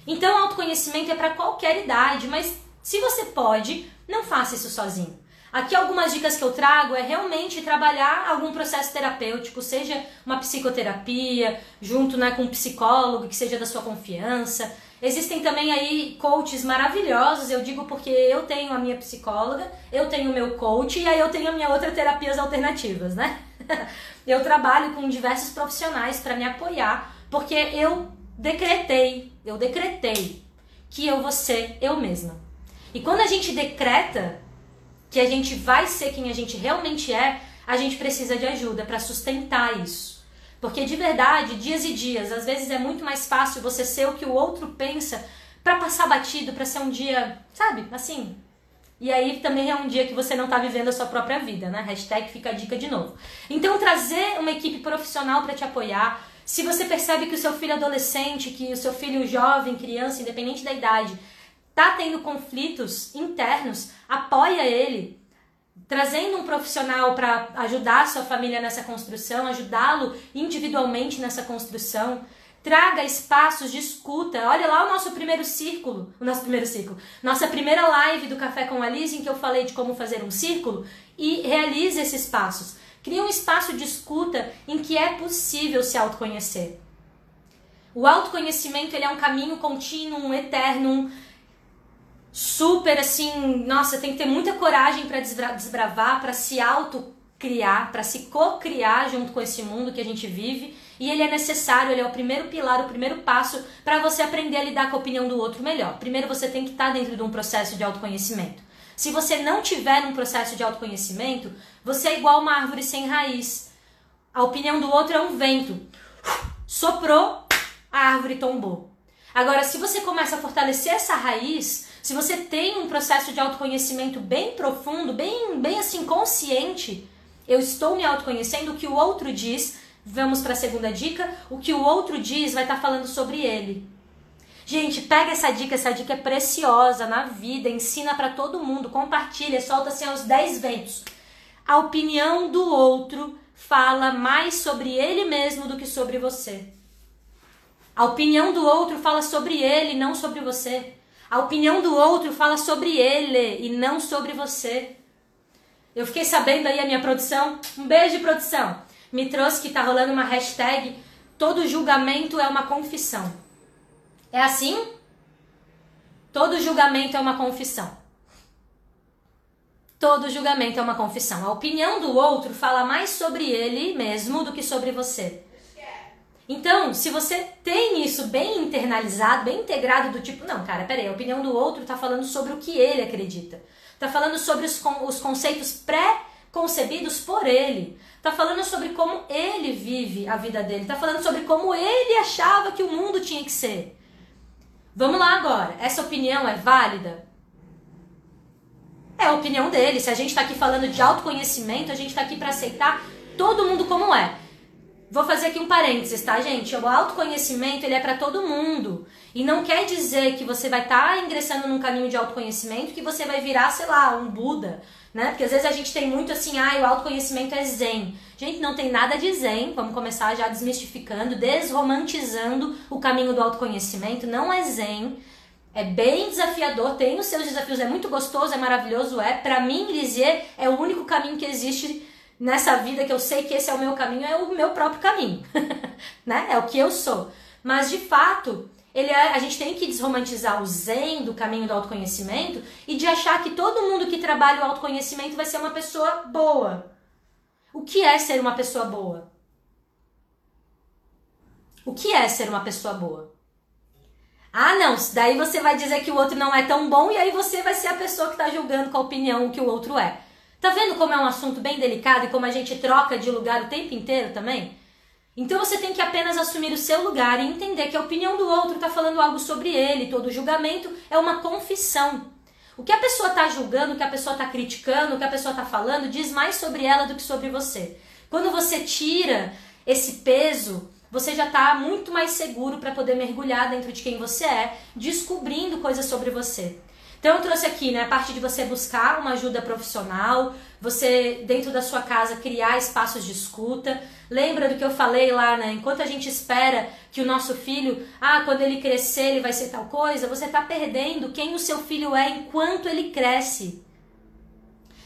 A: Então, autoconhecimento é para qualquer idade, mas se você pode, não faça isso sozinho. Aqui algumas dicas que eu trago é realmente trabalhar algum processo terapêutico, seja uma psicoterapia, junto né, com um psicólogo que seja da sua confiança. Existem também aí coaches maravilhosos, eu digo porque eu tenho a minha psicóloga, eu tenho o meu coach e aí eu tenho a minha outra terapias alternativas, né? <laughs> eu trabalho com diversos profissionais para me apoiar, porque eu decretei, eu decretei que eu vou ser eu mesma. E quando a gente decreta, que a gente vai ser quem a gente realmente é, a gente precisa de ajuda para sustentar isso. Porque de verdade, dias e dias, às vezes é muito mais fácil você ser o que o outro pensa para passar batido, para ser um dia, sabe, assim, E aí também é um dia que você não está vivendo a sua própria vida, né? Hashtag fica a dica de novo. Então trazer uma equipe profissional para te apoiar. Se você percebe que o seu filho adolescente, que o seu filho jovem, criança, independente da idade, tá tendo conflitos internos, apoia ele, trazendo um profissional para ajudar a sua família nessa construção, ajudá-lo individualmente nessa construção. Traga espaços de escuta. Olha lá o nosso primeiro círculo, o nosso primeiro círculo, nossa primeira live do Café com a Liz, em que eu falei de como fazer um círculo, e realize esses passos. Crie um espaço de escuta em que é possível se autoconhecer. O autoconhecimento ele é um caminho contínuo, um eterno, super assim, nossa, tem que ter muita coragem para desbravar, para se autocriar, para se co-criar junto com esse mundo que a gente vive e ele é necessário, ele é o primeiro pilar, o primeiro passo para você aprender a lidar com a opinião do outro melhor. Primeiro você tem que estar tá dentro de um processo de autoconhecimento. Se você não tiver um processo de autoconhecimento, você é igual uma árvore sem raiz. A opinião do outro é um vento. Soprou, a árvore tombou. Agora, se você começa a fortalecer essa raiz, se você tem um processo de autoconhecimento bem profundo, bem, bem assim consciente, eu estou me autoconhecendo, o que o outro diz Vamos para a segunda dica. O que o outro diz vai estar tá falando sobre ele. Gente, pega essa dica, essa dica é preciosa na vida, ensina para todo mundo, compartilha, solta assim aos 10 ventos. A opinião do outro fala mais sobre ele mesmo do que sobre você. A opinião do outro fala sobre ele, não sobre você. A opinião do outro fala sobre ele e não sobre você. Eu fiquei sabendo aí a minha produção. Um beijo, produção me trouxe que tá rolando uma hashtag todo julgamento é uma confissão. É assim? Todo julgamento é uma confissão. Todo julgamento é uma confissão. A opinião do outro fala mais sobre ele mesmo do que sobre você. Então, se você tem isso bem internalizado, bem integrado, do tipo, não, cara, peraí, a opinião do outro tá falando sobre o que ele acredita. Tá falando sobre os, os conceitos pré-concebidos por ele. Tá falando sobre como ele vive a vida dele. Tá falando sobre como ele achava que o mundo tinha que ser. Vamos lá agora. Essa opinião é válida? É a opinião dele. Se a gente está aqui falando de autoconhecimento, a gente está aqui para aceitar todo mundo como é. Vou fazer aqui um parênteses, tá, gente? O autoconhecimento ele é para todo mundo. E não quer dizer que você vai estar tá ingressando num caminho de autoconhecimento que você vai virar, sei lá, um Buda, né? Porque às vezes a gente tem muito assim, ah, o autoconhecimento é zen. Gente, não tem nada de zen. Vamos começar já desmistificando, desromantizando o caminho do autoconhecimento. Não é zen. É bem desafiador, tem os seus desafios, é muito gostoso, é maravilhoso, é. Para mim, Lisier, é o único caminho que existe nessa vida que eu sei que esse é o meu caminho, é o meu próprio caminho, <laughs> né? É o que eu sou. Mas de fato, ele é, a gente tem que desromantizar o zen do caminho do autoconhecimento e de achar que todo mundo que trabalha o autoconhecimento vai ser uma pessoa boa. O que é ser uma pessoa boa? O que é ser uma pessoa boa? Ah, não, daí você vai dizer que o outro não é tão bom e aí você vai ser a pessoa que está julgando com a opinião que o outro é. Tá vendo como é um assunto bem delicado e como a gente troca de lugar o tempo inteiro também? Então você tem que apenas assumir o seu lugar e entender que a opinião do outro está falando algo sobre ele. Todo julgamento é uma confissão. O que a pessoa está julgando, o que a pessoa está criticando, o que a pessoa está falando, diz mais sobre ela do que sobre você. Quando você tira esse peso, você já está muito mais seguro para poder mergulhar dentro de quem você é, descobrindo coisas sobre você. Então eu trouxe aqui, né, a parte de você buscar uma ajuda profissional, você dentro da sua casa criar espaços de escuta. Lembra do que eu falei lá, né? Enquanto a gente espera que o nosso filho, ah, quando ele crescer ele vai ser tal coisa, você está perdendo quem o seu filho é enquanto ele cresce.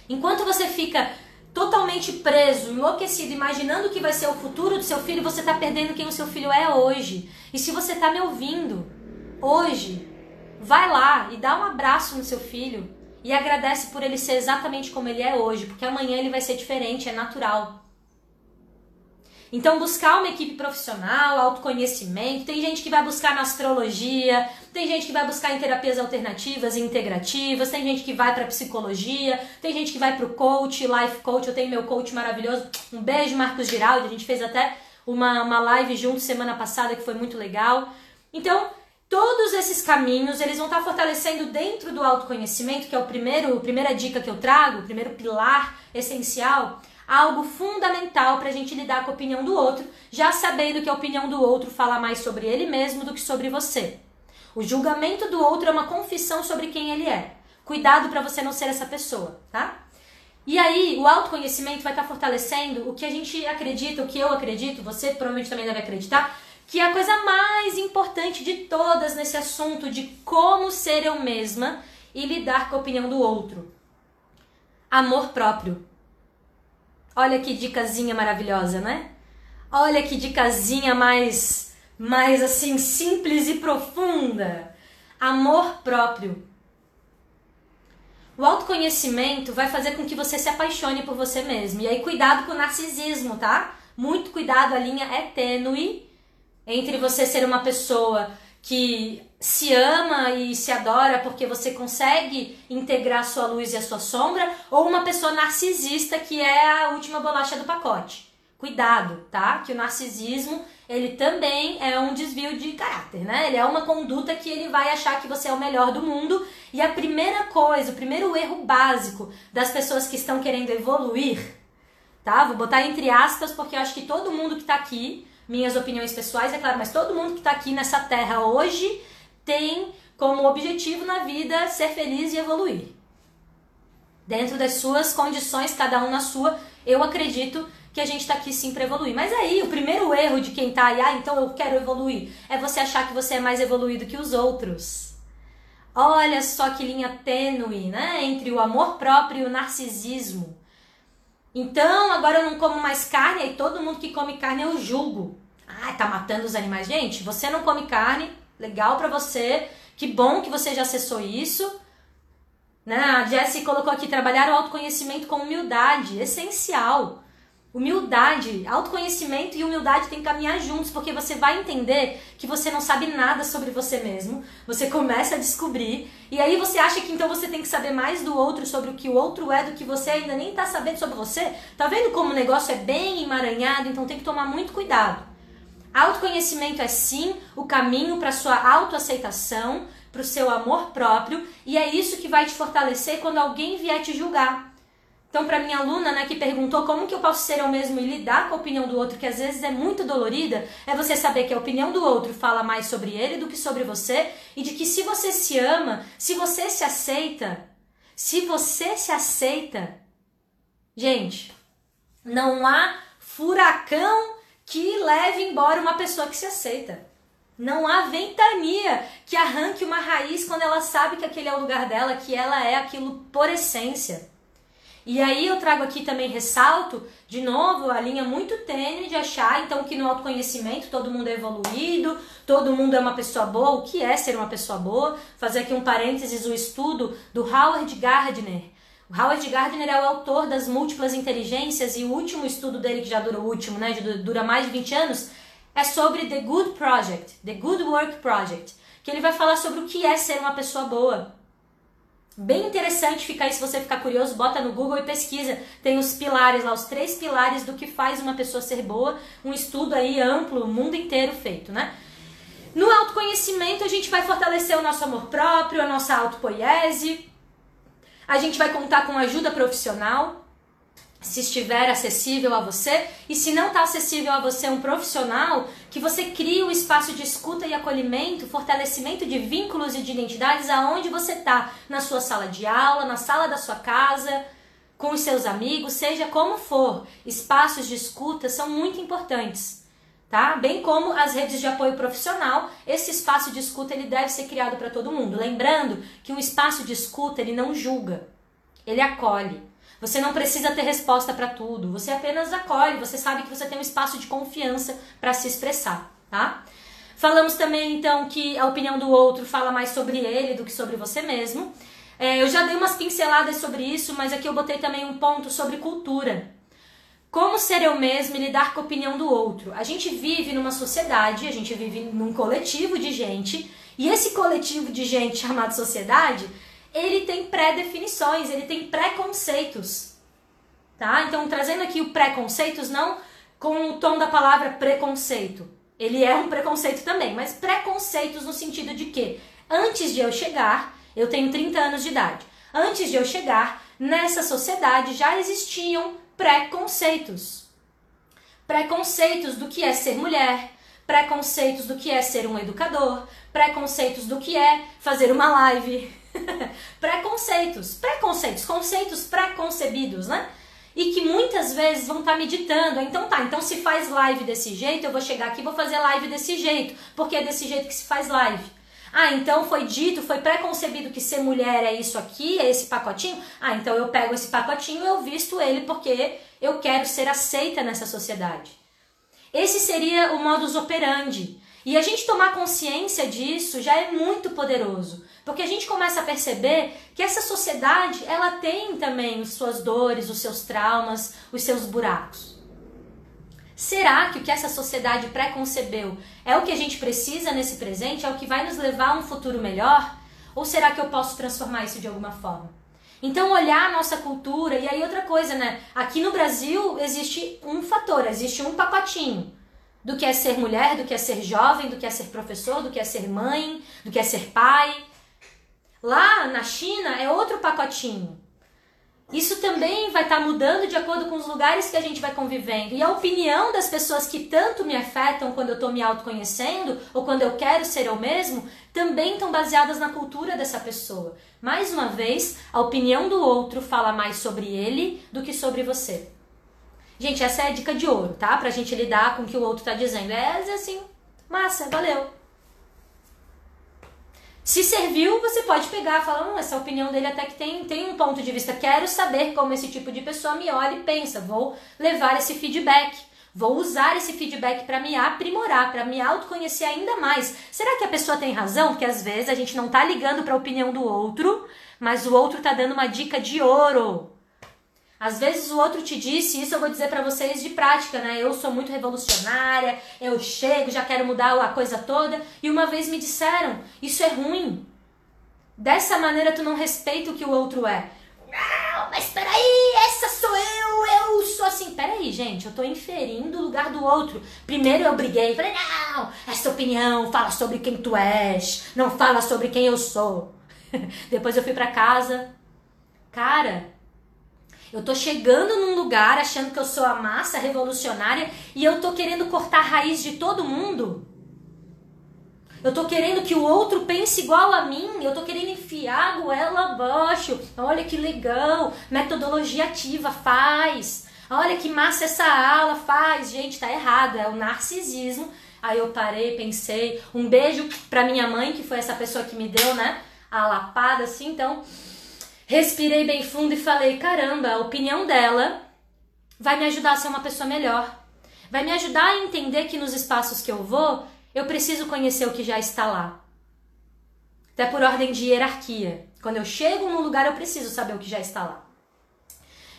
A: Enquanto você fica totalmente preso, enlouquecido, imaginando o que vai ser o futuro do seu filho, você está perdendo quem o seu filho é hoje. E se você está me ouvindo hoje, Vai lá e dá um abraço no seu filho e agradece por ele ser exatamente como ele é hoje, porque amanhã ele vai ser diferente, é natural. Então, buscar uma equipe profissional, autoconhecimento. Tem gente que vai buscar na astrologia, tem gente que vai buscar em terapias alternativas e integrativas, tem gente que vai para psicologia, tem gente que vai para o coach, life coach. Eu tenho meu coach maravilhoso. Um beijo, Marcos Giraldi. A gente fez até uma, uma live junto semana passada que foi muito legal. Então, Todos esses caminhos, eles vão estar fortalecendo dentro do autoconhecimento, que é o primeiro, a primeira dica que eu trago, o primeiro pilar essencial, algo fundamental para a gente lidar com a opinião do outro, já sabendo que a opinião do outro fala mais sobre ele mesmo do que sobre você. O julgamento do outro é uma confissão sobre quem ele é. Cuidado para você não ser essa pessoa, tá? E aí, o autoconhecimento vai estar fortalecendo o que a gente acredita, o que eu acredito, você provavelmente também deve acreditar, que é a coisa mais importante de todas nesse assunto de como ser eu mesma e lidar com a opinião do outro. Amor próprio. Olha que dicasinha maravilhosa, né? Olha que dicasinha mais mais assim simples e profunda. Amor próprio. O autoconhecimento vai fazer com que você se apaixone por você mesmo. E aí cuidado com o narcisismo, tá? Muito cuidado, a linha é tênue entre você ser uma pessoa que se ama e se adora porque você consegue integrar sua luz e a sua sombra, ou uma pessoa narcisista que é a última bolacha do pacote. Cuidado, tá? Que o narcisismo, ele também é um desvio de caráter, né? Ele é uma conduta que ele vai achar que você é o melhor do mundo. E a primeira coisa, o primeiro erro básico das pessoas que estão querendo evoluir, tá? Vou botar entre aspas porque eu acho que todo mundo que tá aqui minhas opiniões pessoais, é claro, mas todo mundo que está aqui nessa terra hoje tem como objetivo na vida ser feliz e evoluir. Dentro das suas condições, cada um na sua, eu acredito que a gente está aqui sim para evoluir. Mas aí, o primeiro erro de quem está aí, ah, então eu quero evoluir, é você achar que você é mais evoluído que os outros. Olha só que linha tênue, né? Entre o amor próprio e o narcisismo. Então, agora eu não como mais carne, e todo mundo que come carne eu julgo. Ah, tá matando os animais. Gente, você não come carne, legal para você. Que bom que você já acessou isso. Né? A Jessie colocou aqui trabalhar o autoconhecimento com humildade, essencial. Humildade, autoconhecimento e humildade tem que caminhar juntos, porque você vai entender que você não sabe nada sobre você mesmo. Você começa a descobrir, e aí você acha que então você tem que saber mais do outro sobre o que o outro é do que você ainda nem está sabendo sobre você. Tá vendo como o negócio é bem emaranhado? Então tem que tomar muito cuidado. Autoconhecimento é sim o caminho para sua autoaceitação, para o seu amor próprio, e é isso que vai te fortalecer quando alguém vier te julgar. Então, para minha aluna, né, que perguntou como que eu posso ser eu mesmo e lidar com a opinião do outro, que às vezes é muito dolorida, é você saber que a opinião do outro fala mais sobre ele do que sobre você, e de que se você se ama, se você se aceita, se você se aceita, gente, não há furacão que leve embora uma pessoa que se aceita. Não há ventania que arranque uma raiz quando ela sabe que aquele é o lugar dela, que ela é aquilo por essência. E aí eu trago aqui também ressalto, de novo, a linha muito tênue de achar então que no autoconhecimento todo mundo é evoluído, todo mundo é uma pessoa boa. O que é ser uma pessoa boa? Fazer aqui um parênteses, o estudo do Howard Gardner, Howard Gardner é o autor das múltiplas inteligências e o último estudo dele, que já dura o último, né, dura mais de 20 anos, é sobre The Good Project, The Good Work Project, que ele vai falar sobre o que é ser uma pessoa boa. Bem interessante ficar aí, se você ficar curioso, bota no Google e pesquisa. Tem os pilares lá, os três pilares do que faz uma pessoa ser boa. Um estudo aí amplo, o mundo inteiro feito, né? No autoconhecimento, a gente vai fortalecer o nosso amor próprio, a nossa autopoiese, a gente vai contar com ajuda profissional, se estiver acessível a você, e se não está acessível a você um profissional, que você crie um espaço de escuta e acolhimento, fortalecimento de vínculos e de identidades aonde você está, na sua sala de aula, na sala da sua casa, com os seus amigos, seja como for. Espaços de escuta são muito importantes tá? Bem como as redes de apoio profissional, esse espaço de escuta ele deve ser criado para todo mundo. Lembrando que um espaço de escuta ele não julga, ele acolhe. Você não precisa ter resposta para tudo, você apenas acolhe, você sabe que você tem um espaço de confiança para se expressar, tá? Falamos também então que a opinião do outro fala mais sobre ele do que sobre você mesmo. É, eu já dei umas pinceladas sobre isso, mas aqui eu botei também um ponto sobre cultura. Como ser eu mesmo e lidar com a opinião do outro? A gente vive numa sociedade, a gente vive num coletivo de gente, e esse coletivo de gente <laughs> chamado sociedade, ele tem pré-definições, ele tem preconceitos. Tá? Então, trazendo aqui o preconceitos não com o tom da palavra preconceito. ele é um preconceito também, mas preconceitos no sentido de que antes de eu chegar, eu tenho 30 anos de idade. Antes de eu chegar, nessa sociedade já existiam preconceitos. Preconceitos do que é ser mulher, preconceitos do que é ser um educador, preconceitos do que é fazer uma live. <laughs> preconceitos, preconceitos, conceitos preconcebidos, né? E que muitas vezes vão estar tá meditando. Então tá, então se faz live desse jeito, eu vou chegar aqui e vou fazer live desse jeito, porque é desse jeito que se faz live. Ah, então foi dito, foi preconcebido que ser mulher é isso aqui, é esse pacotinho. Ah, então eu pego esse pacotinho eu visto ele porque eu quero ser aceita nessa sociedade. Esse seria o modus operandi. E a gente tomar consciência disso já é muito poderoso, porque a gente começa a perceber que essa sociedade, ela tem também as suas dores, os seus traumas, os seus buracos. Será que o que essa sociedade preconcebeu é o que a gente precisa nesse presente? É o que vai nos levar a um futuro melhor? Ou será que eu posso transformar isso de alguma forma? Então, olhar a nossa cultura, e aí outra coisa, né? Aqui no Brasil existe um fator, existe um pacotinho do que é ser mulher, do que é ser jovem, do que é ser professor, do que é ser mãe, do que é ser pai. Lá na China é outro pacotinho. Isso também vai estar tá mudando de acordo com os lugares que a gente vai convivendo. E a opinião das pessoas que tanto me afetam quando eu estou me autoconhecendo ou quando eu quero ser eu mesmo também estão baseadas na cultura dessa pessoa. Mais uma vez, a opinião do outro fala mais sobre ele do que sobre você. Gente, essa é a dica de ouro, tá? Pra gente lidar com o que o outro tá dizendo. É assim, massa, valeu. Se serviu, você pode pegar e falar, hum, essa opinião dele até que tem, tem um ponto de vista. Quero saber como esse tipo de pessoa me olha e pensa. Vou levar esse feedback. Vou usar esse feedback para me aprimorar, para me autoconhecer ainda mais. Será que a pessoa tem razão? Porque às vezes a gente não tá ligando para a opinião do outro, mas o outro tá dando uma dica de ouro. Às vezes o outro te disse, isso eu vou dizer para vocês de prática, né? Eu sou muito revolucionária, eu chego, já quero mudar a coisa toda. E uma vez me disseram, isso é ruim. Dessa maneira tu não respeita o que o outro é. Não, mas peraí, essa sou eu, eu sou assim. Peraí, gente, eu tô inferindo o lugar do outro. Primeiro eu briguei, falei, não, essa opinião fala sobre quem tu és, não fala sobre quem eu sou. <laughs> Depois eu fui para casa. Cara, eu tô chegando num lugar achando que eu sou a massa revolucionária e eu tô querendo cortar a raiz de todo mundo. Eu tô querendo que o outro pense igual a mim, eu tô querendo enfiar a goela abaixo. Olha que legal, metodologia ativa, faz. Olha que massa essa aula, faz. Gente, tá errado, é o narcisismo. Aí eu parei, pensei, um beijo pra minha mãe, que foi essa pessoa que me deu, né, a lapada assim, então Respirei bem fundo e falei: caramba, a opinião dela vai me ajudar a ser uma pessoa melhor. Vai me ajudar a entender que nos espaços que eu vou, eu preciso conhecer o que já está lá. Até por ordem de hierarquia. Quando eu chego num lugar, eu preciso saber o que já está lá.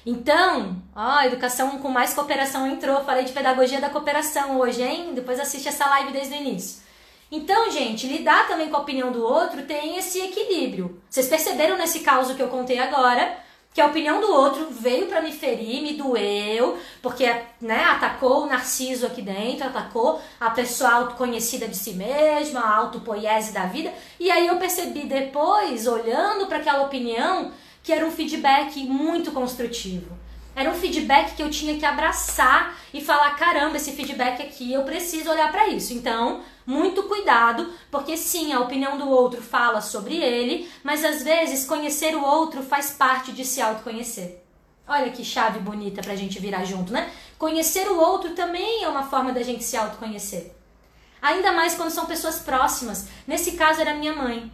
A: Então, ó, educação com mais cooperação entrou. Falei de pedagogia da cooperação hoje, hein? Depois assiste essa live desde o início. Então, gente, lidar também com a opinião do outro tem esse equilíbrio. Vocês perceberam nesse caso que eu contei agora que a opinião do outro veio para me ferir, me doeu, porque né, atacou o narciso aqui dentro, atacou a pessoa autoconhecida de si mesma, a autopoiese da vida. E aí eu percebi depois, olhando para aquela opinião, que era um feedback muito construtivo. Era um feedback que eu tinha que abraçar e falar: caramba, esse feedback aqui, eu preciso olhar para isso. Então, muito cuidado, porque sim, a opinião do outro fala sobre ele, mas às vezes conhecer o outro faz parte de se autoconhecer. Olha que chave bonita pra gente virar junto, né? Conhecer o outro também é uma forma da gente se autoconhecer. Ainda mais quando são pessoas próximas. Nesse caso era minha mãe.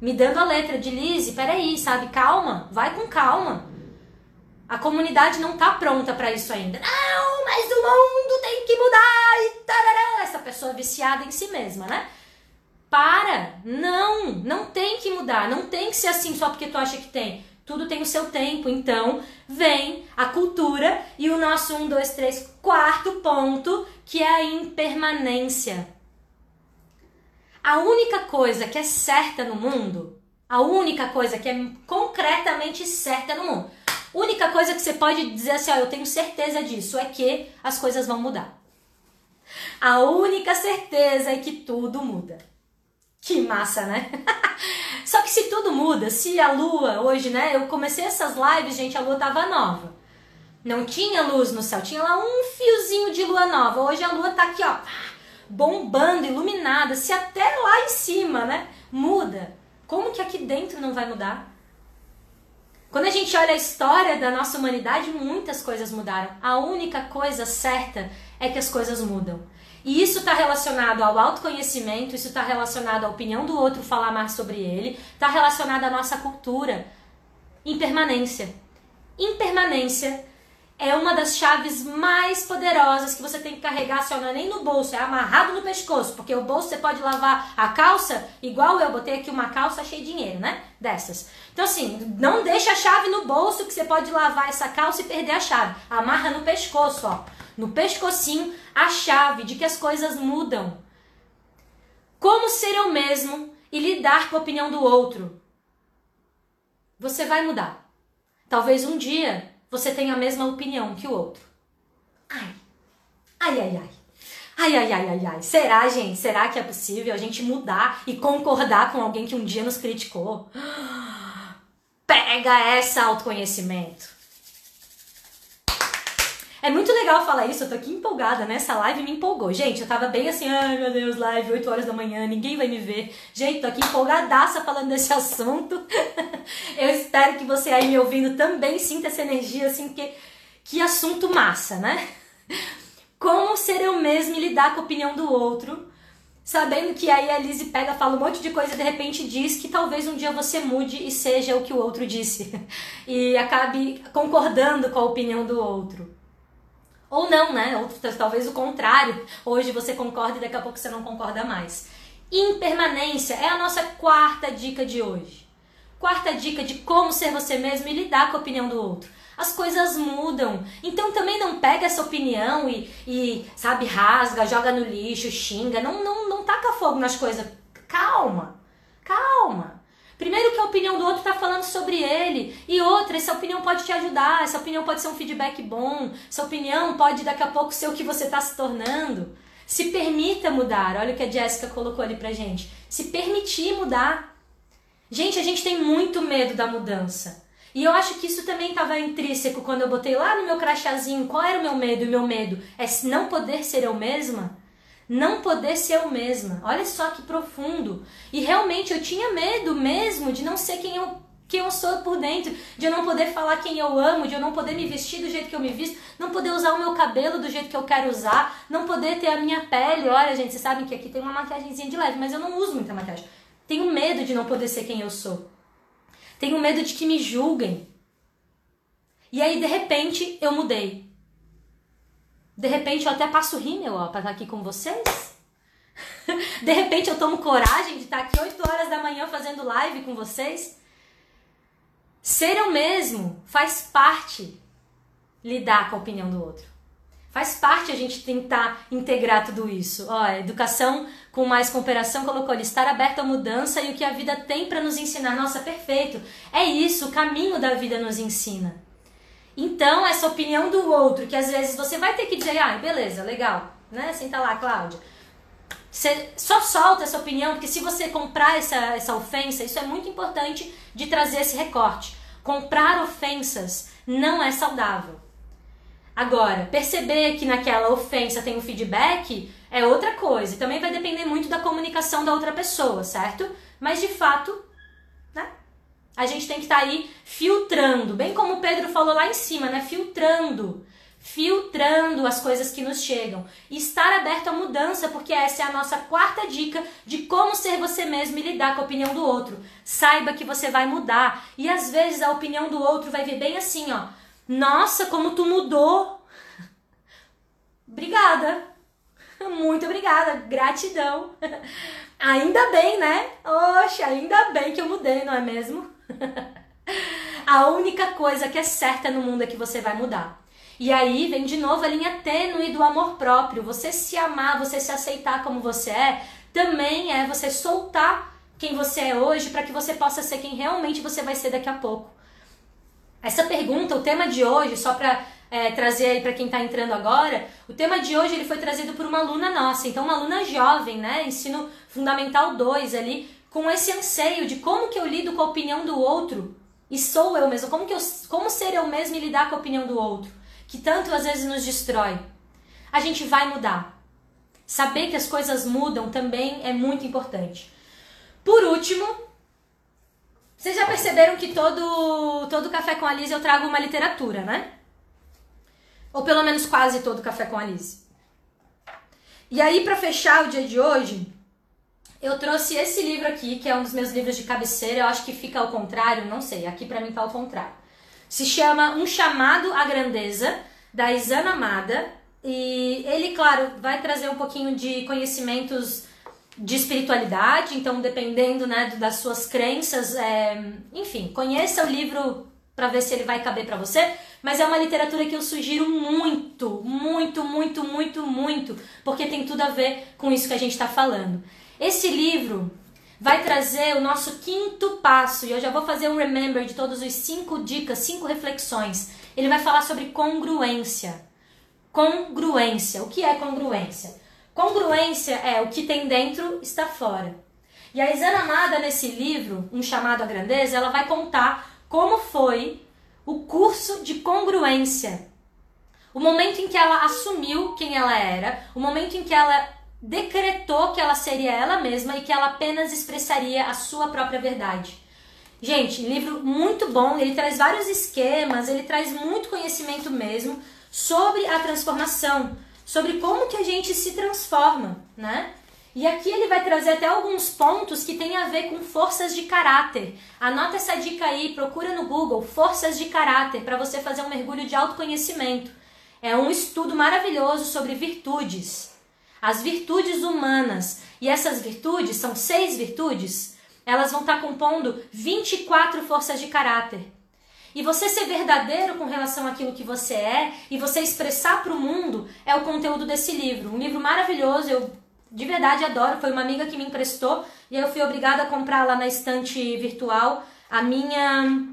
A: Me dando a letra de Lise, peraí, sabe? Calma, vai com calma. A comunidade não tá pronta para isso ainda. Não, mas o mundo tem que mudar e tarará. Essa pessoa viciada em si mesma, né? Para! Não! Não tem que mudar. Não tem que ser assim só porque tu acha que tem. Tudo tem o seu tempo. Então, vem a cultura e o nosso um, dois, três, quarto ponto, que é a impermanência. A única coisa que é certa no mundo, a única coisa que é concretamente certa no mundo, Única coisa que você pode dizer assim, ó, eu tenho certeza disso, é que as coisas vão mudar. A única certeza é que tudo muda. Que massa, né? <laughs> Só que se tudo muda, se a lua hoje, né? Eu comecei essas lives, gente, a lua tava nova. Não tinha luz no céu, tinha lá um fiozinho de lua nova. Hoje a lua tá aqui, ó, bombando, iluminada. Se até lá em cima, né, muda, como que aqui dentro não vai mudar? Quando a gente olha a história da nossa humanidade, muitas coisas mudaram. A única coisa certa é que as coisas mudam. E isso está relacionado ao autoconhecimento, isso está relacionado à opinião do outro falar mais sobre ele, está relacionado à nossa cultura. Impermanência. Impermanência é uma das chaves mais poderosas que você tem que carregar, se não é nem no bolso, é amarrado no pescoço, porque o bolso você pode lavar a calça, igual eu botei aqui uma calça cheia de dinheiro, né? Dessas. Então assim, não deixa a chave no bolso que você pode lavar essa calça e perder a chave. Amarra no pescoço, ó. No pescocinho, a chave de que as coisas mudam. Como ser eu mesmo e lidar com a opinião do outro. Você vai mudar. Talvez um dia você tem a mesma opinião que o outro. Ai, ai, ai, ai. Ai, ai, ai, ai, ai. Será, gente? Será que é possível a gente mudar e concordar com alguém que um dia nos criticou? <gasps> Pega essa autoconhecimento. É muito legal falar isso, eu tô aqui empolgada, né? Essa live me empolgou. Gente, eu tava bem assim, ai meu Deus, live, 8 horas da manhã, ninguém vai me ver. Gente, tô aqui empolgadaça falando desse <laughs> assunto. eu espero que você aí me ouvindo também sinta essa energia, assim, que, que assunto massa, né? Como ser eu mesmo e lidar com a opinião do outro, sabendo que aí a Lizzie pega, fala um monte de coisa e de repente diz que talvez um dia você mude e seja o que o outro disse. <laughs> e acabe concordando com a opinião do outro. Ou não, né? Ou talvez o contrário. Hoje você concorda e daqui a pouco você não concorda mais. Impermanência é a nossa quarta dica de hoje. Quarta dica de como ser você mesmo e lidar com a opinião do outro. As coisas mudam. Então também não pega essa opinião e, e sabe, rasga, joga no lixo, xinga. Não, não, não taca fogo nas coisas. Calma. Calma. Primeiro que a opinião do outro está falando sobre ele. E outra, essa opinião pode te ajudar, essa opinião pode ser um feedback bom, essa opinião pode daqui a pouco ser o que você está se tornando. Se permita mudar. Olha o que a Jéssica colocou ali pra gente. Se permitir mudar. Gente, a gente tem muito medo da mudança. E eu acho que isso também estava intrínseco quando eu botei lá no meu crachazinho qual era o meu medo. E o meu medo é não poder ser eu mesma não poder ser eu mesma. Olha só que profundo. E realmente eu tinha medo mesmo de não ser quem eu quem eu sou por dentro, de eu não poder falar quem eu amo, de eu não poder me vestir do jeito que eu me visto, não poder usar o meu cabelo do jeito que eu quero usar, não poder ter a minha pele. Olha, gente, vocês sabem que aqui tem uma maquiagemzinha de leve, mas eu não uso muita maquiagem. Tenho medo de não poder ser quem eu sou. Tenho medo de que me julguem. E aí, de repente, eu mudei. De repente eu até passo rímel, ó, pra estar aqui com vocês. de repente eu tomo coragem de estar aqui 8 horas da manhã fazendo live com vocês. Ser eu mesmo faz parte lidar com a opinião do outro. Faz parte a gente tentar integrar tudo isso. Ó, educação com mais cooperação colocou ali, estar aberto à mudança e o que a vida tem para nos ensinar. Nossa, perfeito. É isso, o caminho da vida nos ensina. Então, essa opinião do outro, que às vezes você vai ter que dizer, ah, beleza, legal, né? Senta lá, Cláudia. Você só solta essa opinião, porque se você comprar essa, essa ofensa, isso é muito importante de trazer esse recorte. Comprar ofensas não é saudável. Agora, perceber que naquela ofensa tem um feedback é outra coisa. Também vai depender muito da comunicação da outra pessoa, certo? Mas de fato, a gente tem que estar tá aí filtrando, bem como o Pedro falou lá em cima, né? Filtrando. Filtrando as coisas que nos chegam. E estar aberto à mudança, porque essa é a nossa quarta dica de como ser você mesmo e lidar com a opinião do outro. Saiba que você vai mudar. E às vezes a opinião do outro vai vir bem assim, ó. Nossa, como tu mudou. <laughs> Obrigada. <laughs> Muito obrigada. Gratidão. <laughs> Ainda bem, né? Oxe, ainda bem que eu mudei, não é mesmo? <laughs> a única coisa que é certa no mundo é que você vai mudar. E aí vem de novo a linha tênue do amor próprio. Você se amar, você se aceitar como você é, também é você soltar quem você é hoje para que você possa ser quem realmente você vai ser daqui a pouco. Essa pergunta, o tema de hoje, só para é, trazer aí para quem está entrando agora, o tema de hoje ele foi trazido por uma aluna nossa, então uma aluna jovem, né, ensino fundamental 2 ali, com esse anseio de como que eu lido com a opinião do outro e sou eu mesmo, como que eu, como ser eu mesmo e lidar com a opinião do outro, que tanto às vezes nos destrói. A gente vai mudar. Saber que as coisas mudam também é muito importante. Por último, vocês já perceberam que todo todo café com a Liz eu trago uma literatura, né? Ou pelo menos quase todo café com a Liz. E aí para fechar o dia de hoje, eu trouxe esse livro aqui, que é um dos meus livros de cabeceira. Eu acho que fica ao contrário, não sei. Aqui para mim tá ao contrário. Se chama Um Chamado à Grandeza, da Isana Amada. E ele, claro, vai trazer um pouquinho de conhecimentos de espiritualidade, então dependendo né, das suas crenças, é... enfim, conheça o livro para ver se ele vai caber para você, mas é uma literatura que eu sugiro muito, muito, muito, muito, muito, porque tem tudo a ver com isso que a gente está falando. Esse livro vai trazer o nosso quinto passo, e eu já vou fazer um remember de todos os cinco dicas, cinco reflexões. Ele vai falar sobre congruência. Congruência. O que é congruência? Congruência é o que tem dentro está fora. E a Isana Amada, nesse livro, Um Chamado à Grandeza, ela vai contar como foi o curso de congruência. O momento em que ela assumiu quem ela era, o momento em que ela decretou que ela seria ela mesma e que ela apenas expressaria a sua própria verdade. Gente, livro muito bom, ele traz vários esquemas, ele traz muito conhecimento mesmo sobre a transformação, sobre como que a gente se transforma, né? E aqui ele vai trazer até alguns pontos que têm a ver com forças de caráter. Anota essa dica aí, procura no Google forças de caráter para você fazer um mergulho de autoconhecimento. É um estudo maravilhoso sobre virtudes as virtudes humanas. E essas virtudes, são seis virtudes, elas vão estar compondo 24 forças de caráter. E você ser verdadeiro com relação àquilo que você é e você expressar para o mundo é o conteúdo desse livro. Um livro maravilhoso, eu de verdade adoro. Foi uma amiga que me emprestou e eu fui obrigada a comprar lá na estante virtual a minha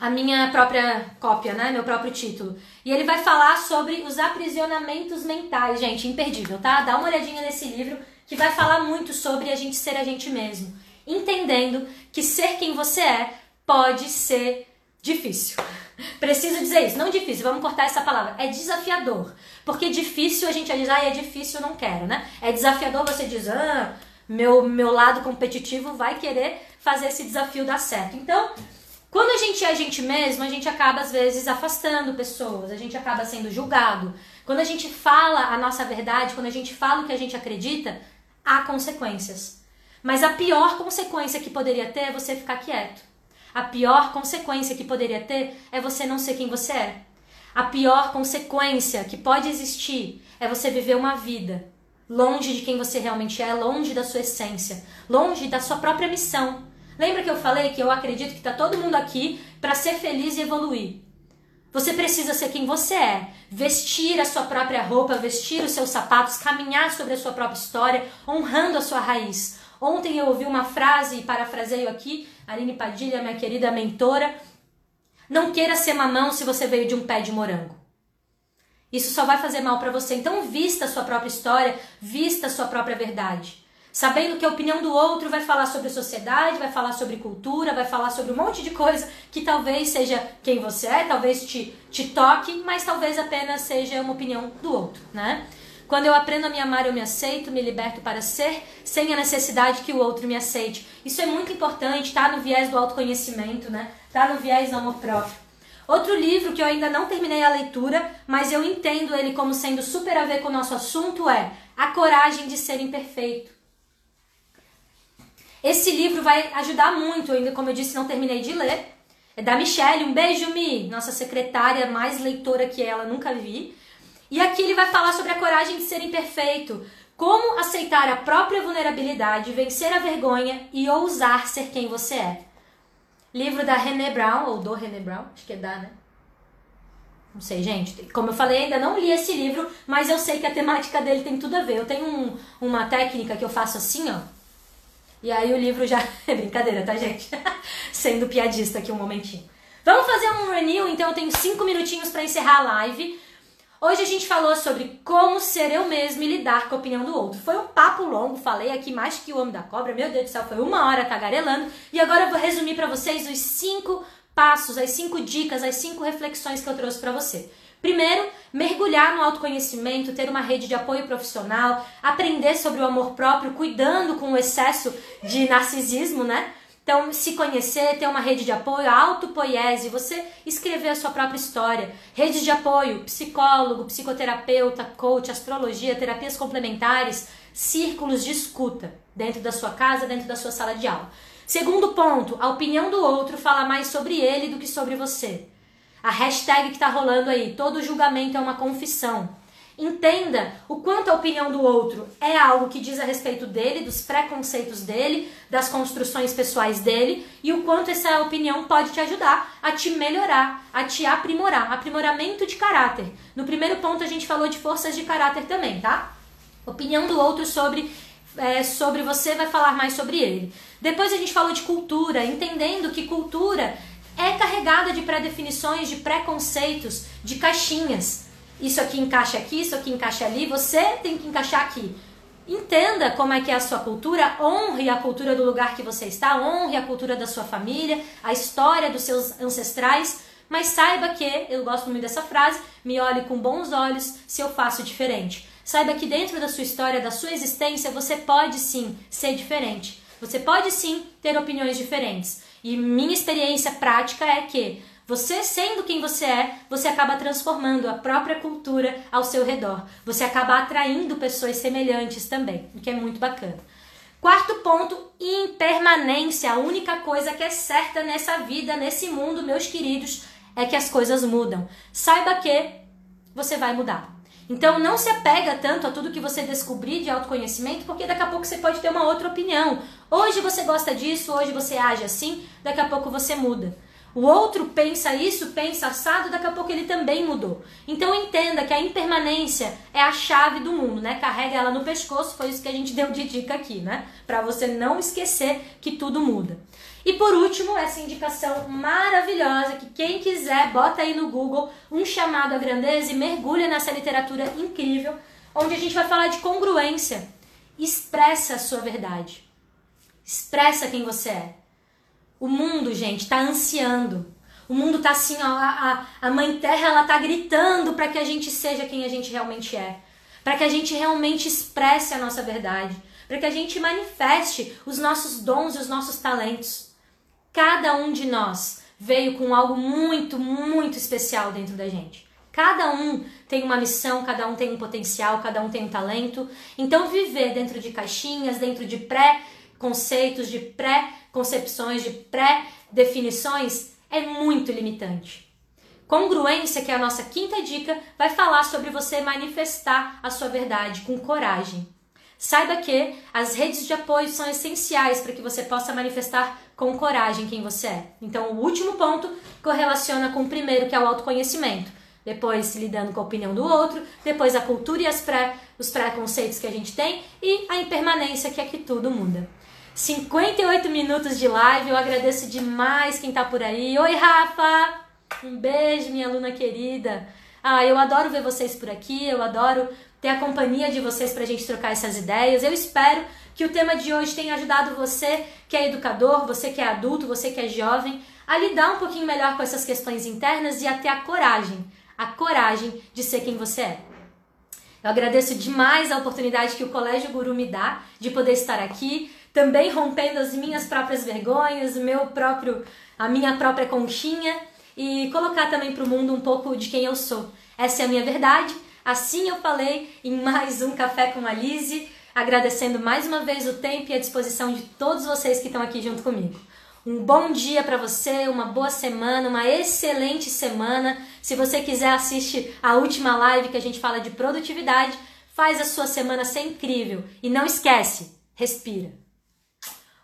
A: a minha própria cópia, né? Meu próprio título. E ele vai falar sobre os aprisionamentos mentais, gente, imperdível, tá? Dá uma olhadinha nesse livro que vai falar muito sobre a gente ser a gente mesmo, entendendo que ser quem você é pode ser difícil. <laughs> Preciso dizer isso, não difícil, vamos cortar essa palavra. É desafiador. Porque difícil a gente diz, ah, é difícil, não quero, né? É desafiador você diz, ah, meu, meu lado competitivo vai querer fazer esse desafio dar certo. Então, quando a gente é a gente mesmo, a gente acaba às vezes afastando pessoas, a gente acaba sendo julgado. Quando a gente fala a nossa verdade, quando a gente fala o que a gente acredita, há consequências. Mas a pior consequência que poderia ter é você ficar quieto. A pior consequência que poderia ter é você não ser quem você é. A pior consequência que pode existir é você viver uma vida longe de quem você realmente é, longe da sua essência, longe da sua própria missão. Lembra que eu falei que eu acredito que está todo mundo aqui para ser feliz e evoluir? Você precisa ser quem você é, vestir a sua própria roupa, vestir os seus sapatos, caminhar sobre a sua própria história, honrando a sua raiz. Ontem eu ouvi uma frase, e parafraseio aqui, Aline Padilha, minha querida mentora, não queira ser mamão se você veio de um pé de morango. Isso só vai fazer mal para você. Então vista a sua própria história, vista a sua própria verdade sabendo que a opinião do outro vai falar sobre sociedade, vai falar sobre cultura, vai falar sobre um monte de coisa que talvez seja quem você é, talvez te, te toque, mas talvez apenas seja uma opinião do outro, né? Quando eu aprendo a me amar, eu me aceito, me liberto para ser, sem a necessidade que o outro me aceite. Isso é muito importante, tá no viés do autoconhecimento, né? Tá no viés do amor próprio. Outro livro que eu ainda não terminei a leitura, mas eu entendo ele como sendo super a ver com o nosso assunto é A Coragem de Ser Imperfeito. Esse livro vai ajudar muito, ainda como eu disse, não terminei de ler. É da Michelle, um beijo, Mi, nossa secretária mais leitora que ela, nunca vi. E aqui ele vai falar sobre a coragem de ser imperfeito, como aceitar a própria vulnerabilidade, vencer a vergonha e ousar ser quem você é. Livro da René Brown, ou do René Brown, acho que é da, né? Não sei, gente. Como eu falei, ainda não li esse livro, mas eu sei que a temática dele tem tudo a ver. Eu tenho um, uma técnica que eu faço assim, ó. E aí o livro já. <laughs> É brincadeira, tá, gente? <laughs> Sendo piadista aqui um momentinho. Vamos fazer um renew, então eu tenho cinco minutinhos para encerrar a live. Hoje a gente falou sobre como ser eu mesmo e lidar com a opinião do outro. Foi um papo longo, falei aqui mais que o Homem da Cobra, meu Deus do céu, foi uma hora tagarelando. E agora eu vou resumir para vocês os cinco passos, as cinco dicas, as cinco reflexões que eu trouxe para você. Primeiro, mergulhar no autoconhecimento, ter uma rede de apoio profissional, aprender sobre o amor próprio, cuidando com o excesso de narcisismo, né? Então, se conhecer, ter uma rede de apoio, autopoiese, você escrever a sua própria história. Rede de apoio, psicólogo, psicoterapeuta, coach, astrologia, terapias complementares, círculos de escuta dentro da sua casa, dentro da sua sala de aula. Segundo ponto, a opinião do outro fala mais sobre ele do que sobre você. A hashtag que está rolando aí, todo julgamento é uma confissão. Entenda o quanto a opinião do outro é algo que diz a respeito dele, dos preconceitos dele, das construções pessoais dele e o quanto essa opinião pode te ajudar a te melhorar, a te aprimorar. Aprimoramento de caráter. No primeiro ponto a gente falou de forças de caráter também, tá? Opinião do outro sobre, é, sobre você vai falar mais sobre ele. Depois a gente falou de cultura, entendendo que cultura é carregada de pré-definições, de preconceitos, de caixinhas isso aqui encaixa aqui, isso aqui encaixa ali, você tem que encaixar aqui. Entenda como é que é a sua cultura, honre a cultura do lugar que você está, honre a cultura da sua família, a história dos seus ancestrais, mas saiba que, eu gosto muito dessa frase, me olhe com bons olhos se eu faço diferente. Saiba que dentro da sua história, da sua existência, você pode sim ser diferente. Você pode sim ter opiniões diferentes. E minha experiência prática é que você sendo quem você é, você acaba transformando a própria cultura ao seu redor. Você acaba atraindo pessoas semelhantes também, o que é muito bacana. Quarto ponto, impermanência. A única coisa que é certa nessa vida, nesse mundo, meus queridos, é que as coisas mudam. Saiba que você vai mudar. Então não se apega tanto a tudo que você descobrir de autoconhecimento, porque daqui a pouco você pode ter uma outra opinião. Hoje você gosta disso, hoje você age assim, daqui a pouco você muda. O outro pensa isso, pensa assado, daqui a pouco ele também mudou. Então entenda que a impermanência é a chave do mundo, né? Carrega ela no pescoço, foi isso que a gente deu de dica aqui, né? Para você não esquecer que tudo muda. E por último, essa indicação maravilhosa que quem quiser, bota aí no Google um chamado à grandeza e mergulha nessa literatura incrível, onde a gente vai falar de congruência. Expressa a sua verdade. Expressa quem você é. O mundo, gente, está ansiando. O mundo está assim, ó, a, a mãe terra ela tá gritando para que a gente seja quem a gente realmente é, para que a gente realmente expresse a nossa verdade, para que a gente manifeste os nossos dons e os nossos talentos. Cada um de nós veio com algo muito, muito especial dentro da gente. Cada um tem uma missão, cada um tem um potencial, cada um tem um talento. Então, viver dentro de caixinhas, dentro de pré-conceitos, de pré concepções, de pré-definições, é muito limitante. Congruência, que é a nossa quinta dica, vai falar sobre você manifestar a sua verdade com coragem. Saiba que as redes de apoio são essenciais para que você possa manifestar com coragem quem você é. Então, o último ponto correlaciona com o primeiro, que é o autoconhecimento. Depois, lidando com a opinião do outro, depois a cultura e as pré, os preconceitos que a gente tem e a impermanência, que é que tudo muda. 58 minutos de live. Eu agradeço demais quem tá por aí. Oi, Rafa! Um beijo, minha aluna querida. Ah, eu adoro ver vocês por aqui. Eu adoro ter a companhia de vocês pra gente trocar essas ideias. Eu espero que o tema de hoje tenha ajudado você que é educador, você que é adulto, você que é jovem, a lidar um pouquinho melhor com essas questões internas e a ter a coragem, a coragem de ser quem você é. Eu agradeço demais a oportunidade que o Colégio Guru me dá de poder estar aqui, também rompendo as minhas próprias vergonhas, o meu próprio, a minha própria conchinha e colocar também para o mundo um pouco de quem eu sou. Essa é a minha verdade. Assim eu falei em mais um Café com a Lise, agradecendo mais uma vez o tempo e a disposição de todos vocês que estão aqui junto comigo. Um bom dia para você, uma boa semana, uma excelente semana. Se você quiser assistir a última live que a gente fala de produtividade, faz a sua semana ser incrível e não esquece, respira.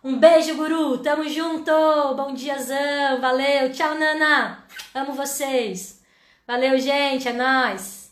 A: Um beijo, guru. Tamo junto. Bom diazão. Valeu. Tchau, Nana. Amo vocês. Valeu, gente. É nóis.